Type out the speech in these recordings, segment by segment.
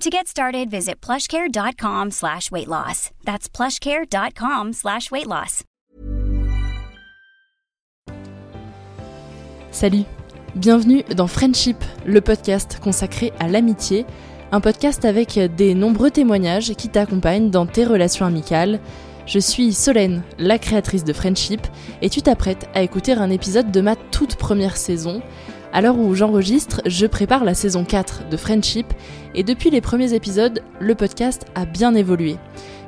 To get started, visit plushcare.com slash weight loss. That's plushcare.com slash weight loss. Salut, bienvenue dans Friendship, le podcast consacré à l'amitié, un podcast avec des nombreux témoignages qui t'accompagnent dans tes relations amicales. Je suis Solène, la créatrice de Friendship, et tu t'apprêtes à écouter un épisode de ma toute première saison. À l'heure où j'enregistre, je prépare la saison 4 de Friendship, et depuis les premiers épisodes, le podcast a bien évolué.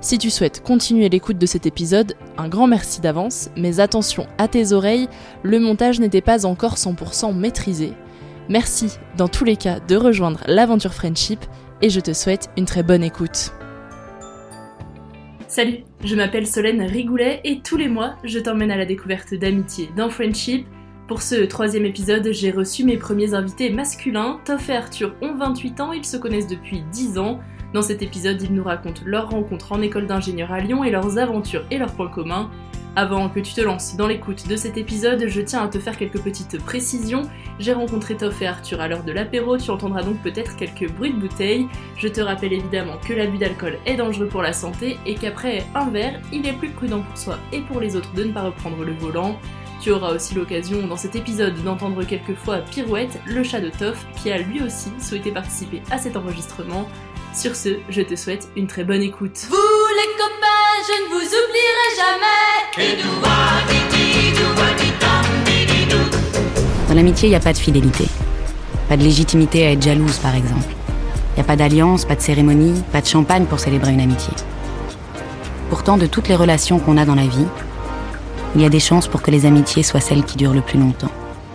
Si tu souhaites continuer l'écoute de cet épisode, un grand merci d'avance, mais attention à tes oreilles, le montage n'était pas encore 100% maîtrisé. Merci dans tous les cas de rejoindre l'aventure Friendship, et je te souhaite une très bonne écoute. Salut, je m'appelle Solène Rigoulet et tous les mois, je t'emmène à la découverte d'amitié dans Friendship. Pour ce troisième épisode, j'ai reçu mes premiers invités masculins. Toff et Arthur ont 28 ans, ils se connaissent depuis 10 ans. Dans cet épisode, ils nous racontent leur rencontre en école d'ingénieur à Lyon et leurs aventures et leurs points communs. Avant que tu te lances dans l'écoute de cet épisode, je tiens à te faire quelques petites précisions. J'ai rencontré Toff et Arthur à l'heure de l'apéro, tu entendras donc peut-être quelques bruits de bouteilles. Je te rappelle évidemment que l'abus d'alcool est dangereux pour la santé et qu'après un verre, il est plus prudent pour soi et pour les autres de ne pas reprendre le volant. Tu auras aussi l'occasion dans cet épisode d'entendre quelquefois Pirouette, le chat de Toff, qui a lui aussi souhaité participer à cet enregistrement. Sur ce, je te souhaite une très bonne écoute. Vous les copains, je ne vous oublierai jamais. Dans l'amitié, il n'y a pas de fidélité. Pas de légitimité à être jalouse, par exemple. Il n'y a pas d'alliance, pas de cérémonie, pas de champagne pour célébrer une amitié. Pourtant, de toutes les relations qu'on a dans la vie, il y a des chances pour que les amitiés soient celles qui durent le plus longtemps.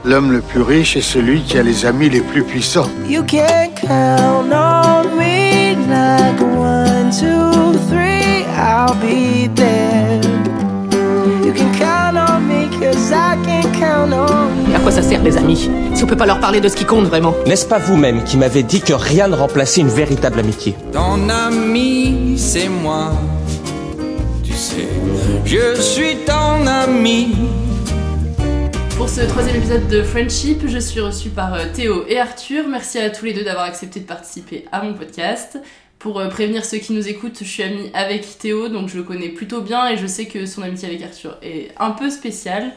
L'homme le plus riche est celui qui a les amis les plus puissants. You can count on me like one, two, three, I'll be there. You can count on me cause I can count on you. À quoi ça sert les amis Si on peut pas leur parler de ce qui compte vraiment? N'est-ce pas vous-même qui m'avez dit que rien ne remplaçait une véritable amitié? Ton ami, c'est moi. Je suis ton ami. Pour ce troisième épisode de Friendship, je suis reçue par euh, Théo et Arthur. Merci à tous les deux d'avoir accepté de participer à mon podcast. Pour euh, prévenir ceux qui nous écoutent, je suis amie avec Théo, donc je le connais plutôt bien et je sais que son amitié avec Arthur est un peu spéciale.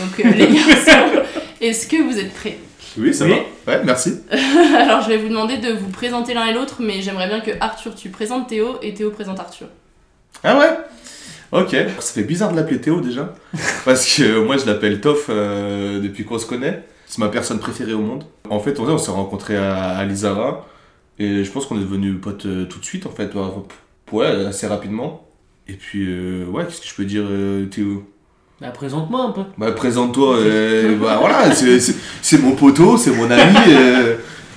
Donc euh, les garçons, est-ce que vous êtes prêts? Oui, ça va. Ouais, merci. Alors je vais vous demander de vous présenter l'un et l'autre, mais j'aimerais bien que Arthur tu présentes Théo et Théo présente Arthur. Ah ouais? Ok, ça fait bizarre de l'appeler Théo déjà, parce que moi je l'appelle Toff euh, depuis qu'on se connaît. C'est ma personne préférée au monde. En fait, on, on s'est rencontrés à, à Lizara et je pense qu'on est devenus potes euh, tout de suite en fait, ouais, assez rapidement. Et puis euh, ouais, qu'est-ce que je peux dire euh, Théo? Bah présente-moi un peu. Bah présente-toi, euh, bah voilà, c'est mon poteau, c'est mon ami.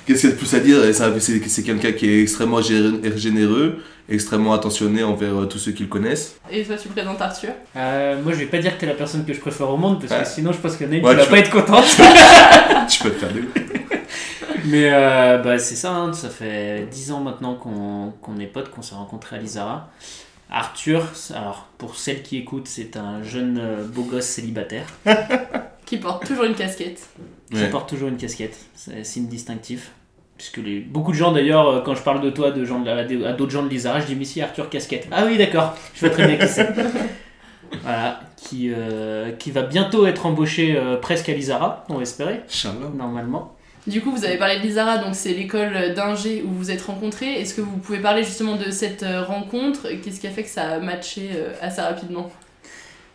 Qu'est-ce qu'il y a de plus à dire? C'est c'est quelqu'un qui est extrêmement gé- généreux, extrêmement attentionné envers euh, tous ceux qui le connaissent. Et toi, tu présentes Arthur? Euh, moi, je vais pas dire que t'es la personne que je préfère au monde parce Ouais. que sinon, je pense que Naïm, Ouais, tu vas tu- pas être contente. tu peux te faire des... Mais euh, bah, c'est ça, hein, ça fait 10 ans maintenant qu'on est potes, qu'on s'est rencontrés à Lizara. Arthur, alors pour celles qui écoutent, c'est un jeune beau gosse célibataire Qui porte toujours une casquette. qui Ouais. porte toujours une casquette. C'est signe distinctif. Puisque les, beaucoup de gens d'ailleurs, euh, quand je parle de toi de gens de la- à d'autres gens de Lizara, je dis mais si Arthur casquette. Ah oui d'accord, je vois très bien qui c'est. voilà, qui, euh, qui va bientôt être embauché euh, presque à Lizara, on va espérer, Inch'Allah. normalement. Du coup, vous avez parlé de l'Isara, donc c'est l'école d'ingé où vous vous êtes rencontrés. Est-ce que vous pouvez parler justement de cette rencontre? Qu'est-ce qui a fait que ça a matché euh, assez rapidement?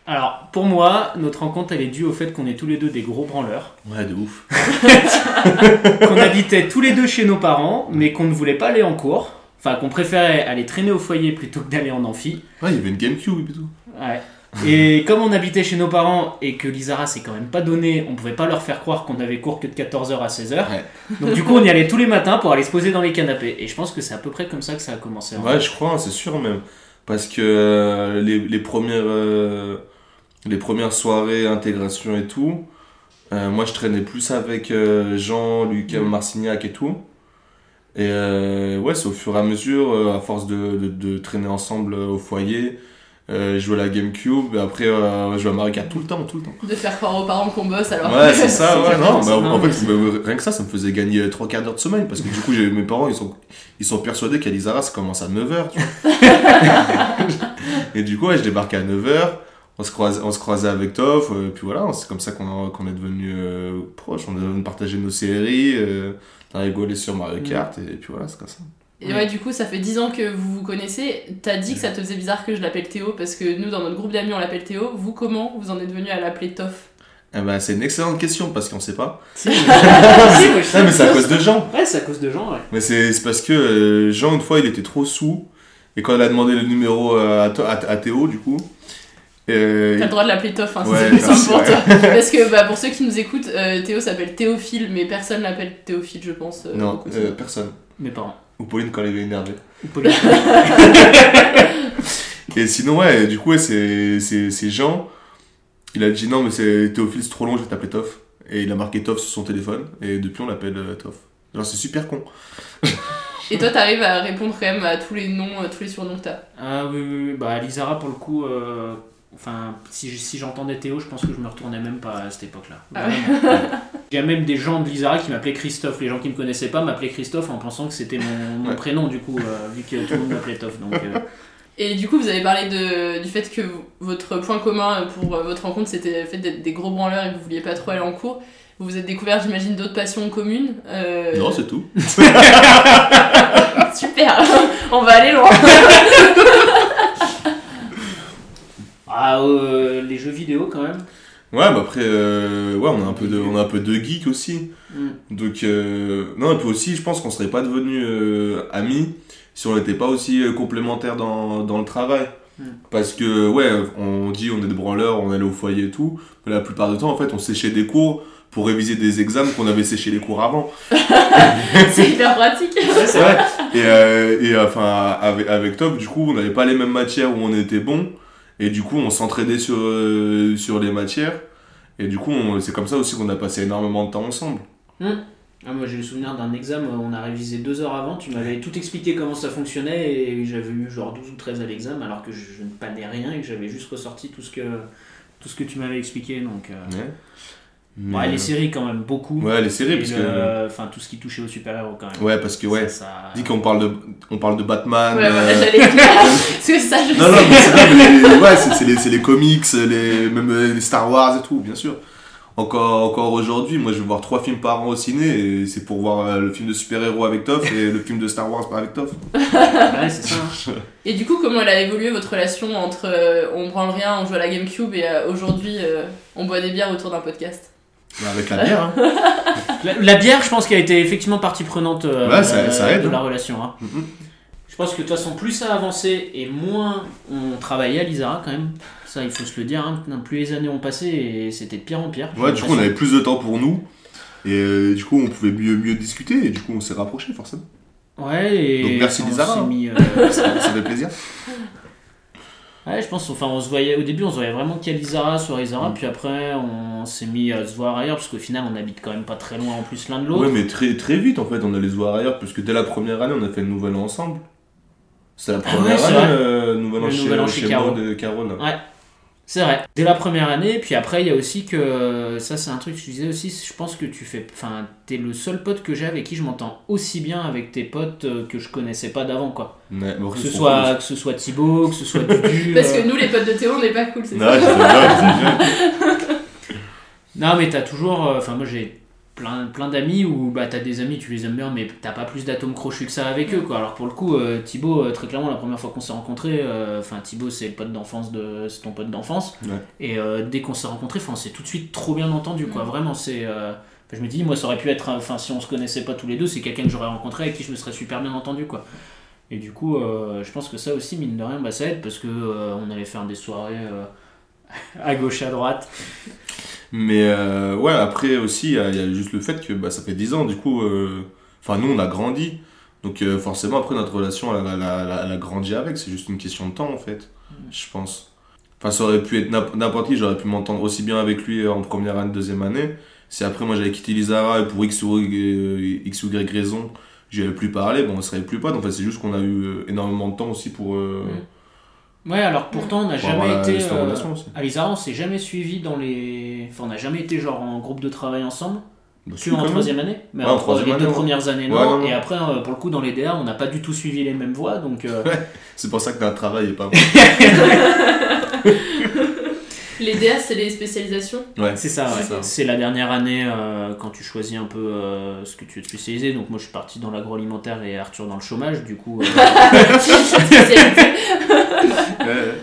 Alors, pour moi, notre rencontre, elle est due au fait qu'on est tous les deux des gros branleurs. Ouais, de ouf. qu'on habitait tous les deux chez nos parents, mais qu'on ne voulait pas aller en cours. Enfin, qu'on préférait aller traîner au foyer plutôt que d'aller en amphi. Ouais, il y avait une Gamecube et tout. Ouais. Et comme on habitait chez nos parents et que l'Isara c'est quand même pas donné, on pouvait pas leur faire croire qu'on avait cours que de 14h à 16h. Ouais. Donc du coup on y allait tous les matins pour aller se poser dans les canapés. Et je pense que c'est à peu près comme ça que ça a commencé. en Ouais, je crois, hein, c'est sûr même. Parce que euh, les, les premières, euh, les premières soirées, intégration et tout, euh, moi je traînais plus avec euh, Jean, Lucas, Mm. Marcignac et tout. Et euh, ouais, c'est au fur et à mesure, à force de, de, de traîner ensemble au foyer, euh, jouer à la Gamecube, et après euh, jouer à Mario Kart tout le temps, tout le temps. De faire croire aux parents qu'on bosse alors Ouais, c'est ça, ouais, non, bah, en fait, rien que ça, ça me faisait gagner trois quarts d'heure de semaine, parce que du coup, mes parents, ils sont, ils sont persuadés qu'à Lizara, ça commence à 9h, tu vois. Et du coup, ouais, je débarquais à 9h, on se croisait, on se croisait avec Toff, euh, puis voilà, c'est comme ça qu'on qu'on est devenus euh, proches, on est devenu partager nos séries, euh, on a rigolé sur Mario Kart, et, puis voilà, c'est comme ça. Et ouais, du coup, ça fait 10 ans que vous vous connaissez. T'as dit que ça te faisait bizarre que je l'appelle Théo parce que nous, dans notre groupe d'amis, on l'appelle Théo. Vous, comment vous en êtes venu à l'appeler Toff Eh ben, c'est une excellente question, parce qu'on sait pas. Si, mais- Non, mais c'est à ça. cause de Jean. Ouais, c'est à cause de Jean, ouais. Mais c'est c'est parce que euh, Jean, une fois, il était trop sous. Et quand il a demandé le numéro euh, à, à- à Théo, du coup. Euh, T'as le droit de l'appeler Toff, hein, si Ouais, c'est plus simple merci, pour ouais. toi. Parce que bah, pour ceux qui nous écoutent, euh, Théo s'appelle Théophile, mais personne l'appelle Théophile, je pense. euh, non, euh, personne. Mes parents. Ou Pauline quand elle est énervée. Ou Pauline. Et sinon, ouais, du coup, ouais, c'est c'est- c'est Jean. Il a dit non, mais c'est Théophile, c'est trop long, je vais t'appeler Toff. Et il a marqué Toff sur son téléphone. Et depuis, on l'appelle euh, Toff. Alors, c'est super con. Et toi, t'arrives à répondre quand même à tous les noms, tous les surnoms que t'as. Ah oui, oui, oui. bah Lizara pour le coup, euh, enfin si, je- si j'entendais Théo, je pense que je me retournais même pas à cette époque-là. Ah ouais. Vraiment. Il y a même des gens de Lizara qui m'appelaient Christophe. Les gens qui me connaissaient pas m'appelaient Christophe en pensant que c'était mon, mon Ouais. prénom du coup, euh, vu que tout le monde m'appelait Toff. Donc, euh, Et du coup, vous avez parlé de, du fait que votre point commun pour euh, votre rencontre, c'était le fait d'être des gros branleurs et que vous vouliez pas trop aller en cours. Vous vous êtes découvert, j'imagine, d'autres passions communes. euh, Non, c'est tout. Super On va aller loin ah, euh, les jeux vidéo quand même. Ouais, mais après, euh, ouais, on a un peu de, on a un peu de geek aussi. Mm. Donc, euh, non, et puis aussi, je pense qu'on serait pas devenus euh, amis si on n'était pas aussi complémentaires dans, dans le travail. Mm. Parce que, ouais, on dit on est des branleurs, on allait au foyer et tout, mais la plupart du temps, en fait, on séchait des cours pour réviser des examens qu'on avait séché les cours avant. C'est hyper pratique Ouais. Et, euh, et enfin, avec, avec Top, du coup, on n'avait pas les mêmes matières où on était bon. Et du coup, on s'entraidait sur, euh, sur les matières. Et du coup, c'est comme ça aussi qu'on a passé énormément de temps ensemble. Hmm. Ah, moi j'ai le souvenir d'un examen, on a révisé deux heures avant, tu m'avais tout expliqué comment ça fonctionnait et j'avais eu genre 12 ou 13 à l'examen alors que je, je ne panais rien et que j'avais juste ressorti tout ce que, tout ce que tu m'avais expliqué. Donc, euh, Ouais. Ouais, les euh, séries quand même, beaucoup. Ouais, les séries, parce le- que. Enfin, tout ce qui touchait aux super-héros quand même. Ouais, parce que, ouais. Ça, ça- Dis qu'on parle de, on parle de Batman. Ouais, voilà, euh, j'allais dire. Parce que ça, je Non, non, sais. mais c'est non, mais les- ouais, c'est- c'est les, c'est les comics, les, même euh, les Star Wars et tout, bien sûr. Encore, encore aujourd'hui, moi je vais voir trois films par an au ciné et c'est pour voir euh, le film de super-héros avec Toff et le film de Star Wars avec Toff. Ouais, c'est ça. Et du coup, comment elle a évolué votre relation entre euh, on branle rien, on joue à la Gamecube et euh, aujourd'hui euh, on boit des bières autour d'un podcast? Avec la bière, hein. La, la bière, je pense qu'elle a été effectivement partie prenante euh, Ouais, ça- ça aide, de hein. la relation. hein. Je pense que de toute façon, plus ça avançait et moins on travaillait à l'Isara quand même. Ça, il faut se le dire. hein. Plus les années ont passé et c'était de pire en pire. Ouais, du coup on avait plus de temps pour nous. Et euh, du coup, on pouvait mieux, mieux discuter et du coup, on s'est rapprochés forcément. Ouais, et. Donc merci Lizara. mis, euh, ça, ça fait plaisir. Ouais, je pense, enfin, on se voyait, au début, on se voyait vraiment qu'à Lizara, sur Lizara, Mm. puis après, on s'est mis à se voir ailleurs, parce qu'au final, on habite quand même pas très loin en plus l'un de l'autre. Ouais, mais très, très vite en fait, on allait se voir ailleurs parce que dès la première année, on a fait le nouvel an ensemble. C'est la Ah première ouais, année, euh, nouvel an Le chez, nouvel an chez chez Caro. moi de Caro. là. Ouais, c'est vrai. Dès la première année, puis après, il y a aussi que. Ça, c'est un truc que je disais aussi, je pense que tu fais. Enfin, t'es le seul pote que j'ai avec qui je m'entends aussi bien avec tes potes euh, que je connaissais pas d'avant, quoi. Ouais, bon, Que ce, soit, cool. que ce soit Thibaut, que ce soit Dudu. Parce euh, que nous, les potes de Théo, on n'est pas cool, c'est Non, ça Non, mais t'as toujours. euh, Enfin, moi j'ai plein, plein d'amis où bah, t'as des amis, tu les aimes bien, mais t'as pas plus d'atomes crochus que ça avec eux, quoi. Alors pour le coup, euh, Thibaut, euh, très clairement, la première fois qu'on s'est rencontrés, euh, enfin, Thibaut, c'est le pote d'enfance de. C'est ton pote d'enfance. Ouais. Et euh, dès qu'on s'est rencontrés, enfin, on s'est tout de suite trop bien entendu, quoi. Mm. Vraiment, c'est. euh, je me dis, moi, ça aurait pu être. Enfin, si on se connaissait pas tous les deux, c'est quelqu'un que j'aurais rencontré avec qui je me serais super bien entendu, quoi. Et du coup, euh, je pense que ça aussi, mine de rien, bah, ça aide parce que euh, on allait faire des soirées euh, à gauche, à droite. Mais euh, ouais, après aussi, il y, a- juste le fait que bah, ça fait 10 ans, du coup, euh, enfin nous on a grandi. Donc euh, forcément, après notre relation, elle, a- elle a- elle a- elle a grandi avec, c'est juste une question de temps en fait, je pense. Enfin, ça aurait pu être n'imp- n'importe qui, j'aurais pu m'entendre aussi bien avec lui en première année, deuxième année. Si après moi j'avais quitté Lizara et pour X ou, Y- X ou Y raison, j'y avais plus parlé, bon on serait plus potes. En fait, c'est juste qu'on a eu énormément de temps aussi pour. Ouais, alors pourtant, on n'a jamais été. euh, à on s'est jamais suivi dans les. Enfin, on n'a jamais été genre en groupe de travail ensemble. Bah, que en troisième année. Mais Ouais, en troisième les année, deux ouais. premières années, Ouais, non. Et après, euh, pour le coup, dans les DA, on n'a pas du tout suivi les mêmes voies. Donc, euh, C'est pour ça que notre travail est pas bon. Les DA, c'est les spécialisations. Ouais, c'est ça, ouais. c'est la dernière année euh, quand tu choisis un peu euh, ce que tu veux te spécialiser. Donc, moi, je suis parti dans l'agroalimentaire et Arthur dans le chômage. Du coup. Ouais.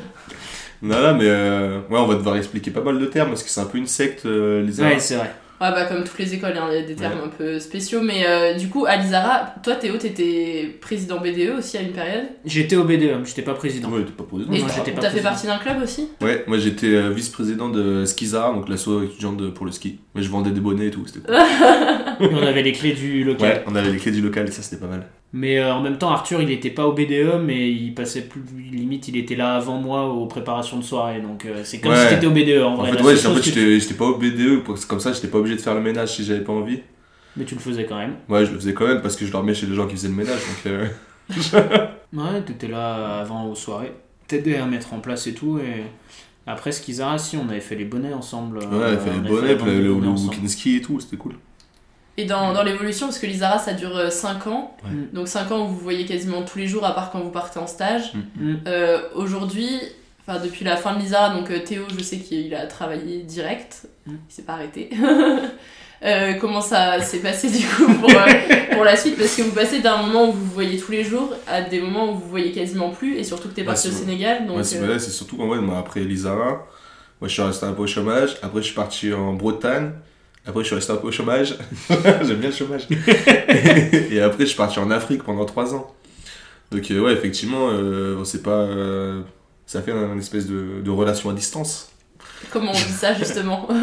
Non, non, mais euh, ouais, on va devoir expliquer pas mal de termes parce que c'est un peu une secte, euh, les Ouais, c'est vrai. Ouais, bah comme toutes les écoles, hein, il y a des termes Ouais. un peu spéciaux. Mais euh, du coup, à Lizara, toi Théo, t'étais président BDE aussi à une période? J'étais au BDE, mais j'étais pas président. Ouais, t'es pas président. Et Non, t'as j'étais pas t'as fait président. partie d'un club aussi? Ouais, moi j'étais euh, vice-président de Skizara, donc l'asso étudiante pour le ski. Mais je vendais des bonnets et tout, c'était cool. On avait les clés du local. Ouais, on avait les clés du local et ça c'était pas mal. Mais euh, en même temps, Arthur, il était pas au BDE, mais il passait plus. Limite, il était là avant moi aux préparations de soirée. Donc euh, c'est comme Ouais. si t'étais au BDE en En vrai. fait, ouais, en fait tu- j'étais pas au BDE, comme ça j'étais pas obligé de faire le ménage si j'avais pas envie. Mais tu le faisais quand même. Ouais, je le faisais quand même parce que je dormais chez les gens qui faisaient le ménage, donc. euh, Ouais, t'étais là avant aux soirées. T'aidais à mettre en place et tout. Et après, Skizara, si, on avait fait les bonnets ensemble. Ouais, euh, il fait on les avait bonnets, la puis vente de le, le, bonnets le ski et tout, c'était cool. Et dans, dans l'évolution, parce que Lizara ça dure 5 ans, Ouais. donc 5 ans où vous voyez quasiment tous les jours à part quand vous partez en stage. Mm. Euh, Aujourd'hui, enfin depuis la fin de Lizara, donc euh, Théo, je sais qu'il a travaillé direct, Mm. il s'est pas arrêté. Euh, comment ça s'est passé du coup pour, euh, pour la suite? Parce que vous passez d'un moment où vous vous voyez tous les jours à des moments où vous vous voyez quasiment plus, et surtout que t'es parti au Sénégal. Donc, c'est euh, surtout qu'en vrai, moi, après Lizara, moi je suis resté un peu au chômage, après je suis parti en Bretagne, après je suis resté un peu au chômage, j'aime bien le chômage, et après je suis parti en Afrique pendant 3 ans. Donc euh, ouais, effectivement, euh, on sait pas, euh, ça fait une espèce de, de relation à distance. comment on dit ça justement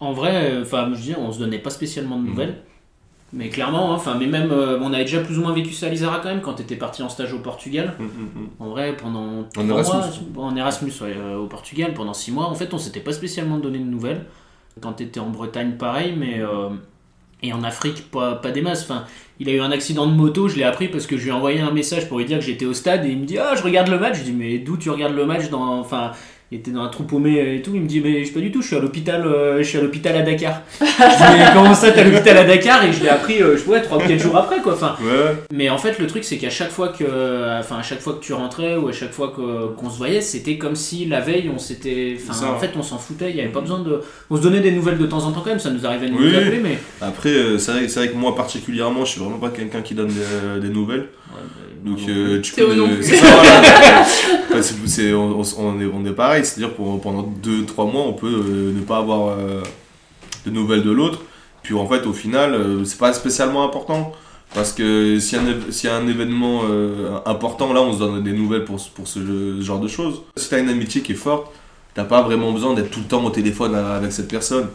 En vrai, euh, enfin, je veux dire, on se donnait pas spécialement de nouvelles. Mais clairement, hein, enfin, mais même, euh, on avait déjà plus ou moins vécu ça à Lizara quand même quand t'étais parti en stage au Portugal. Mm, mm, mm. En vrai, pendant trois Erasmus. mois, en Erasmus, ouais, euh, au Portugal, pendant 6 mois, en fait, on s'était pas spécialement donné de nouvelles. Quand t'étais en Bretagne, pareil, mais. euh, et en Afrique, pas, des masses. Enfin, il a eu un accident de moto, je l'ai appris parce que je lui ai envoyé un message pour lui dire que j'étais au stade et il me dit Ah, je regarde le match. Je dis Mais d'où tu regardes le match dans. Enfin, il était dans un trou paumé et tout. Il me dit Mais je sais pas du tout, je suis à l'hôpital euh, je suis à l'hôpital à Dakar. je dis Mais comment ça, t'es à l'hôpital à Dakar? Et je l'ai appris, euh, je ouais, 3 ou 4 jours après, quoi. Enfin, Ouais, mais en fait, le truc, c'est qu'à chaque fois que, enfin, à chaque fois que tu rentrais ou à chaque fois que- qu'on se voyait, c'était comme si la veille, on s'était, enfin, en fait, on s'en foutait. Il y avait pas besoin de, on se donnait des nouvelles de temps en temps quand même. Ça nous arrivait de nous Oui. appeler, mais Après, euh, c'est vrai, que moi particulièrement, je suis vraiment pas quelqu'un qui donne des, des nouvelles. Donc euh, tu Théo peux non euh, plus. ça, voilà. On, on- on est, on est pareil, c'est-à-dire pour pendant 2-3 mois on peut euh, ne pas avoir euh, de nouvelles de l'autre. Puis en fait au final euh, c'est pas spécialement important parce que s'il y, a un éve- s'il y a un événement euh, important là on se donne des nouvelles pour, ce- pour ce ce genre de choses. Si t'as une amitié qui est forte, t'as pas vraiment besoin d'être tout le temps au téléphone avec cette personne.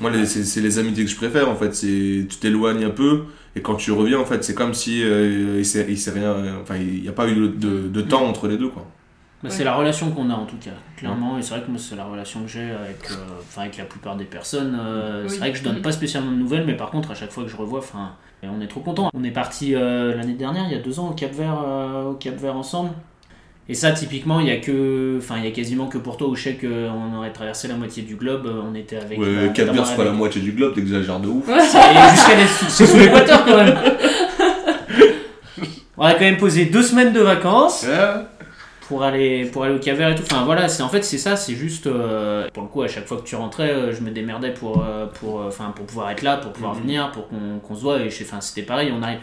Moi, c'est les amitiés que je préfère en fait. C'est tu t'éloignes un peu et quand tu reviens en fait, c'est comme si euh, il s'est rien. Enfin, il n'y a pas eu de, de- de temps entre les deux quoi. Bah, C'est la relation qu'on a en tout cas, clairement. Et c'est vrai que moi, c'est la relation que j'ai avec, euh, enfin, avec la plupart des personnes. euh, Oui. C'est vrai que je donne pas spécialement de nouvelles, mais par contre, à chaque fois que je revois, enfin, on est trop content. On est parti euh, l'année dernière, il y a deux ans, au Cap Vert, euh, au Cap Vert ensemble. Et ça, typiquement, il y a que, enfin, il y a quasiment que pour toi où je sais qu'on aurait traversé la moitié du globe. euh, On était avec. Ouais, bah, Cap Vert, notamment c'est pas la moitié du globe, t'exagères de ouf. C'est jusqu'à les- c'est sous l'équateur quand même. On a quand même posé deux semaines de vacances pour aller pour aller au Cap Vert et tout. Enfin voilà, c'est en fait c'est ça, c'est juste euh, pour le coup à chaque fois que tu rentrais, euh, je me démerdais pour euh, pour euh, enfin pour pouvoir être là, pour pouvoir Mhm. venir, pour qu'on qu'on se voit et je sais- enfin c'était pareil, on arrive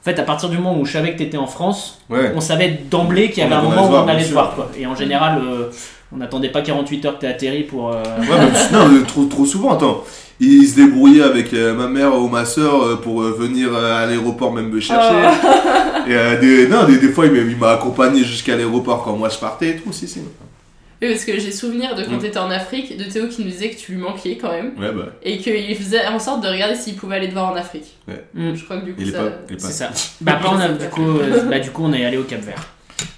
en fait, à partir du moment où je savais que tu étais en France, Ouais. on savait d'emblée qu'il y avait On un moment où on allait sûr. voir. Quoi. Et en général, euh, on n'attendait pas 48 heures que tu atterri pour. euh, Ouais, mais non, mais trop, trop souvent, attends. Il se débrouillait avec euh, ma mère ou ma soeur euh, pour euh, venir euh, à l'aéroport même me chercher. Et euh, des, non, des, des fois, il m'a- il m'a accompagné jusqu'à l'aéroport quand moi je partais et tout, si, si. Oui, parce que j'ai souvenir de quand Mm. t'étais en Afrique, de Théo qui nous disait que tu lui manquais quand même. Ouais, bah. Et qu'il faisait en sorte de regarder s'il pouvait aller te voir en Afrique. Ouais. Mm. Je crois que du coup Il ça. pas- il est pas- C'est ça. Bah, après, on a, du, coup, euh, bah, du coup, on est allé au Cap Vert.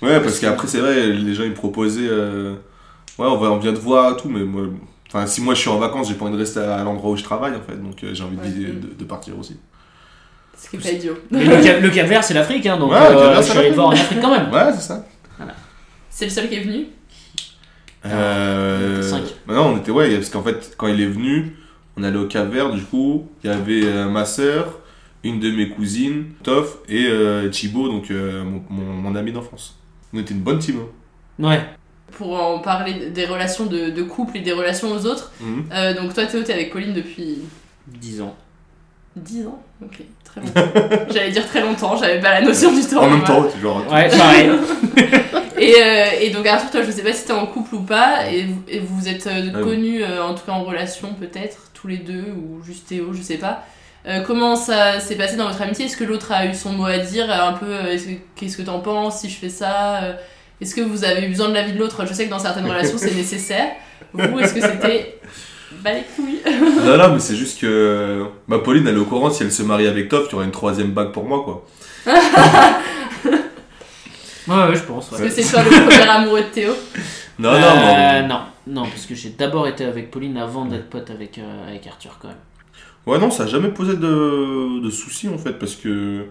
Ouais, parce qu'après, c'est vrai, les gens ils me proposaient. euh, Ouais, on, va, on vient te voir et tout, mais moi. Enfin, si moi je suis en vacances, j'ai pas envie de rester à l'endroit où je travaille en fait, donc euh, j'ai envie de- Ouais. de, de partir aussi. Ce qui est pas idiot. Mais le, Cap, le Cap Vert, c'est l'Afrique, hein, donc Ouais, euh, le Cap Vert, je suis allé voir en Afrique quand même. Ouais, c'est ça. C'est le seul qui est venu? Euh... Cinq. bah non, on était, ouais, parce qu'en fait, quand il est venu, on allait au Cap Vert, du coup, il y avait euh, ma sœur, une de mes cousines, Toff, et euh, Chibo, donc euh, mon, mon, mon ami d'enfance. On était une bonne team. hein. Ouais. Pour en parler des relations de, de couple et des relations aux autres. Mhm. Euh, donc toi Théo, t'es avec Pauline depuis 10 ans. 10 ans? Ok, très longtemps. J'allais dire très longtemps, j'avais pas la notion du temps. En même temps, tu genre. Ouais, pareil. Et, euh, et donc Arthur, toi je sais pas si t'es en couple ou pas, et vous, et vous êtes euh, Ah oui. connus, euh, en tout cas en relation peut-être, tous les deux, ou juste Théo, je sais pas. Euh, comment ça s'est passé dans votre amitié? Est-ce que l'autre a eu son mot à dire Un peu, est-ce que- qu'est-ce que t'en penses si je fais ça Euh, Est-ce que vous avez eu besoin de l'avis de l'autre? Je sais que dans certaines relations c'est nécessaire. Vous, est-ce que c'était. Bah les couilles Non, non, mais c'est juste que. Bah, Pauline, elle est au courant, si elle se marie avec Toff, tu auras une troisième bague pour moi, quoi. Ouais, ouais, je pense. ouais. Est-ce que c'est toi le premier amoureux de Théo? Non, non, Euh, mais- non, non, parce que j'ai d'abord été avec Pauline avant d'être pote avec, euh, avec Arthur quand même. Ouais, non, ça a jamais posé de, de soucis en fait, parce que.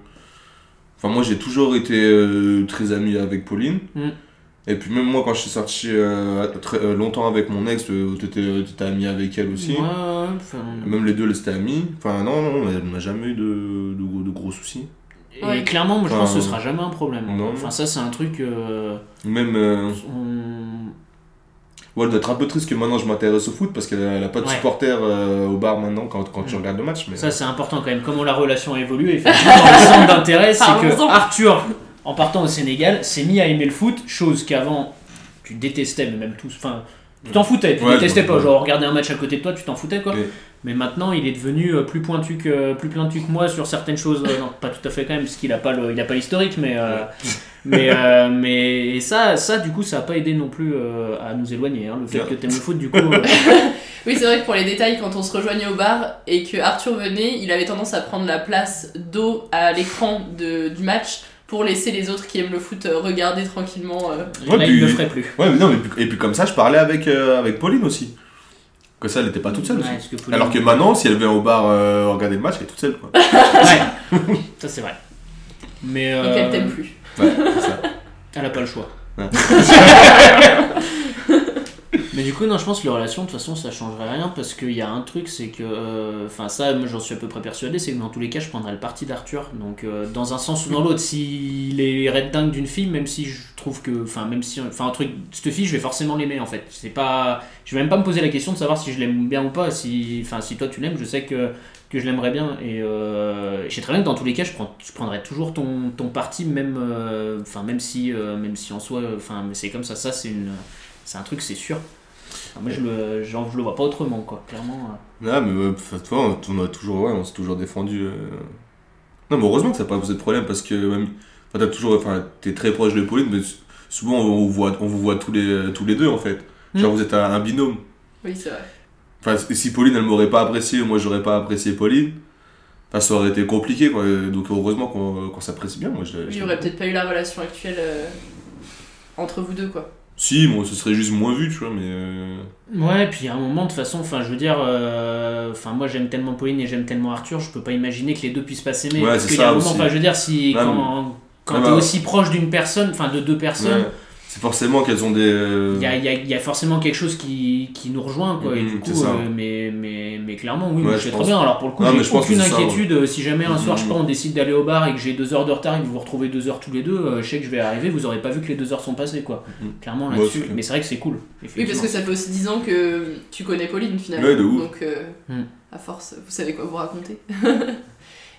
Enfin, moi j'ai toujours été euh, très ami avec Pauline. Mm. Et puis, même moi, quand je suis sorti euh, très, euh, longtemps avec mon ex, euh, t'étais étais ami avec elle aussi. Ouais, Même les deux, elles étaient amis. Enfin, non, non, elle n'a jamais eu de, de gros soucis. Et Ouais. clairement, moi, je pense que ce sera jamais un problème. non. Enfin, ça, c'est un truc. euh, Même. euh, on- ouais, elle doit être un peu triste que maintenant je m'intéresse au foot parce qu'elle a, elle a pas de Ouais. supporters euh, au bar maintenant quand, quand tu regardes le match. Mais... Ça, c'est important quand même. Comment la relation a évolué, effectivement, dans le centre d'intérêt, c'est que. Arthur, en partant au Sénégal, s'est mis à aimer le foot, chose qu'avant tu détestais, mais même tous. Enfin, tu t'en foutais, tu Ouais, détestais pas. Genre, regarder un match à côté de toi, tu t'en foutais quoi. Mais maintenant, il est devenu euh, plus pointu que plus pointu que moi sur certaines choses. Euh, non, pas tout à fait quand même, parce qu'il a pas le, il a pas l'historique, mais euh, mais euh, mais ça, ça du coup, ça a pas aidé non plus euh, à nous éloigner. hein, le fait Bien. que t'aimes le foot, du coup. euh, Oui, c'est vrai que pour les détails, quand on se rejoignait au bar et que Arthur venait, il avait tendance à prendre la place dos à l'écran de- du match pour laisser les autres qui aiment le foot regarder tranquillement. euh. Ouais, là, puis- il le ferait plus. Ouais, mais non, mais puis- et puis comme ça, je parlais avec, euh, avec Pauline aussi. Que ça, elle était pas toute seule Ouais, aussi. parce que Pauline- Alors que maintenant, si elle vient au bar euh, regarder le match, elle est toute seule, quoi. Ouais, ça c'est vrai. Mais Et euh, qu'elle t'aime plus. Ouais, c'est ça. Elle a pas le choix. Ouais. Mais du coup, non, je pense que les relations, de toute façon, ça changerait rien parce qu'il y a un truc, c'est que. euh, Enfin, ça, moi, j'en suis à peu près persuadé, c'est que dans tous les cas, je prendrais le parti d'Arthur. Donc, euh, dans un sens ou dans l'autre, s'il est red dingue d'une fille, même si je trouve que. Enfin, même si. Enfin, un truc. Cette fille, je vais forcément l'aimer en fait. C'est pas. Je vais même pas me poser la question de savoir si je l'aime bien ou pas. Si, enfin, si toi tu l'aimes, je sais que, que je l'aimerais bien. Et euh, je sais très bien que dans tous les cas, je, prends, je prendrais toujours ton, ton parti, même, euh, enfin, même, si, euh, même si en soi. Enfin, c'est comme ça, ça c'est une. C'est un truc, c'est sûr. Enfin, moi, je le, genre, je le vois pas autrement, quoi. Clairement. euh. Non, mais tu vois, on, a toujours, ouais, on s'est toujours défendu. euh. Non, mais heureusement que ça n'a pas posé de problème parce que même, enfin, t'as toujours, enfin, t'es très proche de Pauline, mais souvent on vous voit, on vous voit tous les, tous les deux en fait. Genre Mm. vous êtes un, un binôme. Oui, c'est vrai. Enfin, si Pauline, elle m'aurait pas apprécié, moi, j'aurais pas apprécié Pauline. Enfin, ça aurait été compliqué, quoi. Donc, heureusement qu'on qu'on s'apprécie bien. Moi, je, Il je- y aurait peut-être pas eu la relation actuelle euh, entre vous deux, quoi. Si, moi, ce serait juste moins vu, tu vois, mais. euh, Ouais, puis à un moment, de toute façon, enfin, je veux dire, euh, enfin, moi j'aime tellement Pauline et j'aime tellement Arthur, je peux pas imaginer que les deux puissent pas s'aimer. Ouais, parce qu'il y a un moment, je veux dire, si quand, mais- quand t'es bah- aussi proche d'une personne, enfin, de deux personnes, ouais. C'est forcément qu'elles ont des. euh, il y, a, il y a- il y a forcément quelque chose qui, qui nous rejoint, quoi. et Mhm, du coup, euh, mais, mais, mais clairement, oui, Ouais, moi, je fais pense. très bien. Alors pour le coup, j'ai aucune ça, inquiétude. euh, Si jamais un soir, je sais Mhm. pas, on décide d'aller au bar et que j'ai deux heures de retard et que vous vous retrouvez deux heures tous les deux, euh, je sais que je vais arriver, vous aurez pas vu que les deux heures sont passées, quoi. Clairement là-dessus. mais c'est vrai que c'est cool. Oui, parce que ça fait aussi 10 ans que tu connais Pauline, finalement. Ouais, de ouf. Donc, euh, à force, vous savez quoi vous raconter.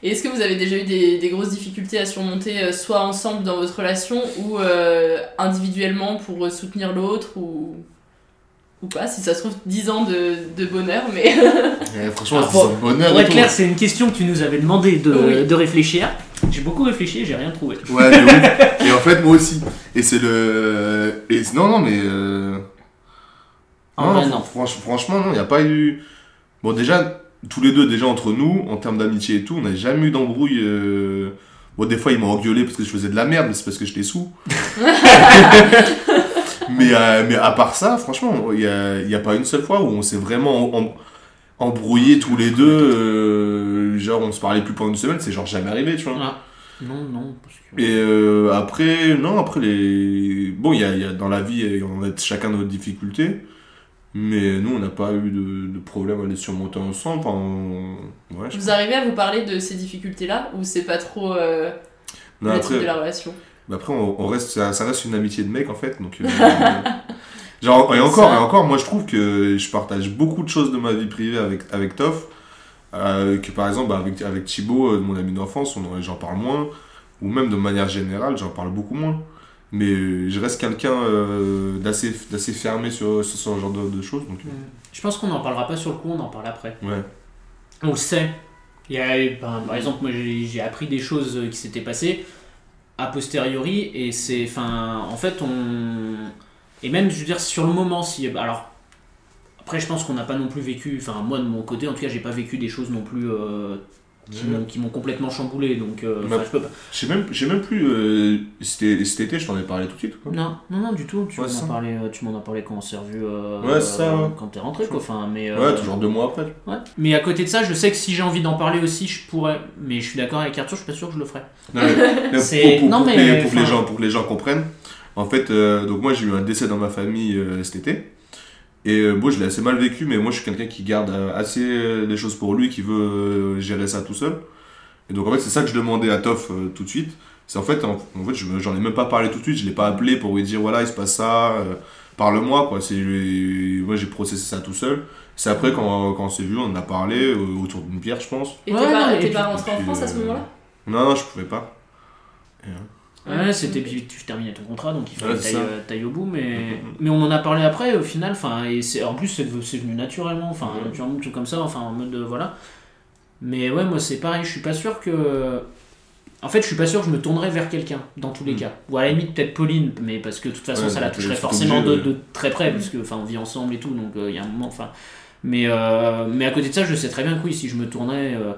Et est-ce que vous avez déjà eu des, des grosses difficultés à surmonter, euh, soit ensemble dans votre relation, ou euh, individuellement pour euh, soutenir l'autre, ou... ou pas Si ça se trouve, 10 ans de, de bonheur, mais... ouais, franchement, pour- bonheur. Pour être clair, c'est une question que tu nous avais demandé de, Oui. de réfléchir. J'ai beaucoup réfléchi et j'ai rien trouvé. Ouais, de ouf. Et en fait, moi aussi. Et c'est le. Et c'est- non, non, mais. euh, non, non. franch- franchement, non, il n'y a pas eu. Bon, déjà, tous les deux, déjà entre nous, en termes d'amitié et tout, on n'a jamais eu d'embrouille. euh, Bon, des fois, ils m'ont engueulé parce que je faisais de la merde, mais c'est parce que j'étais sous. mais, euh, mais à part ça, franchement, il n'y a, y a pas une seule fois où on s'est vraiment em- embrouillé tous les deux. euh, genre, on se parlait plus pendant une semaine, c'est genre jamais arrivé, tu vois. Ah. Non, non. Parce que... Et euh, après, non, après les. Bon, il y a, il y a dans la vie, on a chacun nos difficultés. Mais nous, on n'a pas eu de, de problème à les surmonter ensemble. Enfin, on- ouais, Vous arrivez à vous parler de ces difficultés-là, ou c'est pas trop euh, Non, le après, de la relation bah après on, on reste, ça, ça reste une amitié de mec en fait. Donc, euh, genre, et encore, Ça. et encore, moi je trouve que je partage beaucoup de choses de ma vie privée avec, avec Toff. euh, que par exemple, bah, avec, avec Thibaut, mon ami d'enfance, j'en parle moins. Ou même de manière générale, j'en parle beaucoup moins. Mais euh, je reste quelqu'un euh, d'assez d'assez fermé sur, sur ce genre de, de choses. Donc, euh, Je pense qu'on n'en parlera pas sur le coup, on en parle après. ouais. On le sait. Il y a, ben, par exemple, moi j'ai j'ai appris des choses qui s'étaient passées a posteriori et c'est. Enfin, en fait, on. Et même, je veux dire, sur le moment, si. Alors, après, je pense qu'on n'a pas non plus vécu. Enfin, moi de mon côté, en tout cas, j'ai pas vécu des choses non plus. euh, qui m'ont- complètement chamboulé donc euh, je peux pas Je sais même, plus, euh, c'était- cet été, je t'en ai parlé tout de suite. Quoi. non non non du tout tu Ouais, m'en as parlé euh, tu as parlé quand on s'est revu euh, Ouais, ça, ouais. quand t'es rentré quoi enfin mais euh, Ouais, toujours deux mois après. Ouais. Mais à côté de ça, je sais que si j'ai envie d'en parler aussi, je pourrais. Mais je suis d'accord avec Arthur, je suis pas sûr que je le ferai. Non, mais- pour, pour- non, pour mais, que les, pour gens, pour que les gens comprennent, en fait, euh, donc moi j'ai eu un décès dans ma famille euh, cet été. Et euh, bon, je l'ai assez mal vécu, mais moi je suis quelqu'un qui garde euh, assez euh, les choses pour lui, qui veut euh, gérer ça tout seul. Et donc en fait, c'est ça que je demandais à Toff euh, tout de suite. C'est en fait, en, en fait, j'en ai même pas parlé tout de suite, je l'ai pas appelé pour lui dire voilà, il se passe ça, euh, parle-moi quoi. C'est, moi j'ai processé ça tout seul. C'est après quand, quand on s'est vu, on en a parlé euh, autour d'une bière, je pense. Et Ouais, t'es pas, rentré en France à ce euh, moment-là? Non, non, je pouvais pas. Et, euh, Ouais, c'était puis tu terminais ton contrat, donc il fallait Ouais, ça. euh, au bout, mais, Mhm. mais on en a parlé après au final, enfin, et c'est, en plus c'est, c'est venu naturellement, enfin, naturellement, tout comme ça, enfin, en mode euh, voilà. Mais ouais, moi c'est pareil, je suis pas sûr que. En fait, je suis pas sûr que je me tournerais vers quelqu'un, dans tous les cas. Ou à la limite, peut-être Pauline, mais parce que de toute façon, Ouais, ça la toucherait forcément de, obligé, de très près, parce que, enfin, on vit ensemble et tout, donc euh, il y a un moment, enfin. Mais, euh, mais à côté de ça, je sais très bien que oui, si je me tournais. euh,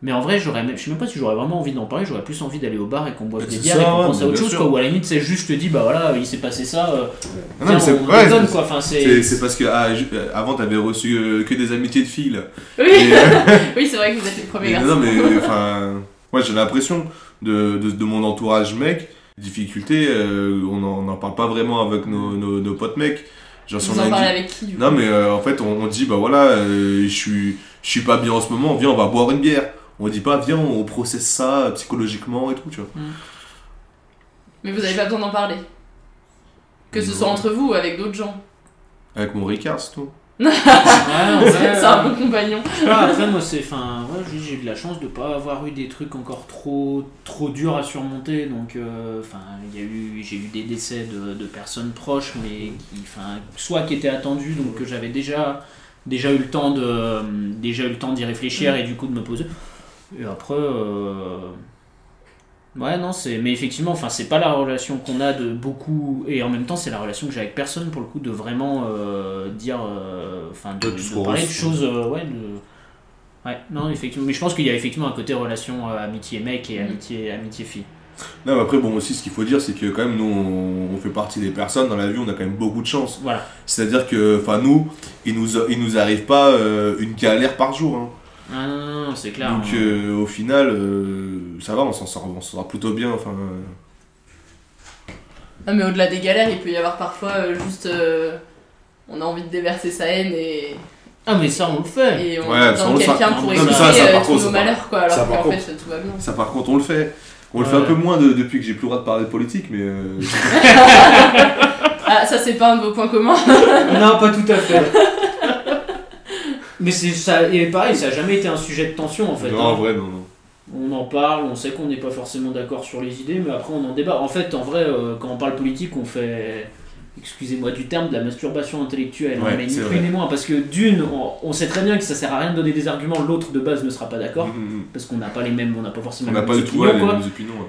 Mais en vrai, j'aurais même, je sais même pas si j'aurais vraiment envie d'en parler, j'aurais plus envie d'aller au bar et qu'on boive des c'est bières ça, et qu'on ouais, pense à autre chose, quoi. Ou à la limite, c'est juste dit, bah voilà, il s'est passé ça. c'est quoi. Enfin, parce que ah, euh, avant t'avais reçu euh, que des amitiés de filles là. Oui, euh, oui c'est vrai que vous êtes les premiers garçons. non mais enfin moi j'ai l'impression de, de, de mon entourage mec difficulté euh, on en- on n'en parle pas vraiment avec nos, nos, nos potes mecs. Genre si Vous on en avec qui du coup? Non mais euh, en fait on, on dit bah voilà euh, je suis je suis pas bien en ce moment viens on va boire une bière. On dit pas viens on processe ça psychologiquement et tout tu vois. Mais vous avez pas besoin d'en parler. Que ce Non. soit entre vous ou avec d'autres gens. Avec mon Ricard c'est tout. Ouais, en c'est un euh, bon compagnon. après, moi, c'est. Enfin, ouais, j'ai- eu de la chance de pas avoir eu des trucs encore trop, trop durs à surmonter. Donc, euh, enfin, il y a eu, j'ai eu des décès de, de personnes proches, mais qui, enfin, soit qui étaient attendus, donc que j'avais déjà, déjà eu le temps de, déjà eu le temps d'y réfléchir et du coup de me poser. Et après, euh, ouais, non, c'est, mais effectivement, enfin, c'est pas la relation qu'on a de beaucoup, et en même temps, c'est la relation que j'ai avec personne pour le coup de vraiment euh, dire, euh, enfin, de, parler de choses, euh, ouais, de... Ouais, non, effectivement. Mais je pense qu'il y a effectivement un côté relation euh, amitié-mec et Mm. amitié- amitié-fille. Non, mais après, bon, aussi, ce qu'il faut dire, c'est que quand même, nous, on, on fait partie des personnes dans la vie, on a quand même beaucoup de chance. Voilà. C'est-à-dire que, enfin, nous, il nous, il nous arrive pas euh, une galère par jour. hein. Ah non, non, non, c'est clair. Donc, hein. euh, au final, euh, ça va, on s'en sort, plutôt bien. Enfin, euh, Non, mais au-delà des galères, il peut y avoir parfois euh, juste. euh, on a envie de déverser sa haine et. Ah, mais ça, on le fait. Et on Ouais, a ça, besoin on de le quelqu'un pour expliquer ça, ça, par tous contre, nos ça, malheurs, quoi. Alors ça, par qu'en contre. fait, tout va bien. ça, par contre, on le fait. On le fait un peu moins de- depuis que j'ai plus le droit de parler de politique, mais. euh, Ah, ça, c'est pas un de vos points communs. Non, pas tout à fait. Mais c'est ça, et pareil, ça a jamais été un sujet de tension en fait. non, hein. en vrai, non, non. On en parle, on sait qu'on n'est pas forcément d'accord sur les idées, mais après on en débat. En fait, en vrai, euh, quand on parle politique, on fait, excusez-moi du terme, de la masturbation intellectuelle. hein, Ouais, mais ni plus ni moins, parce que d'une, on, on sait très bien que ça sert à rien de donner des arguments, l'autre de base ne sera pas d'accord, Mhm. parce qu'on n'a pas les mêmes, on n'a pas forcément On n'a les pas mêmes du tout opinions, ouais, les mêmes opinions. ouais.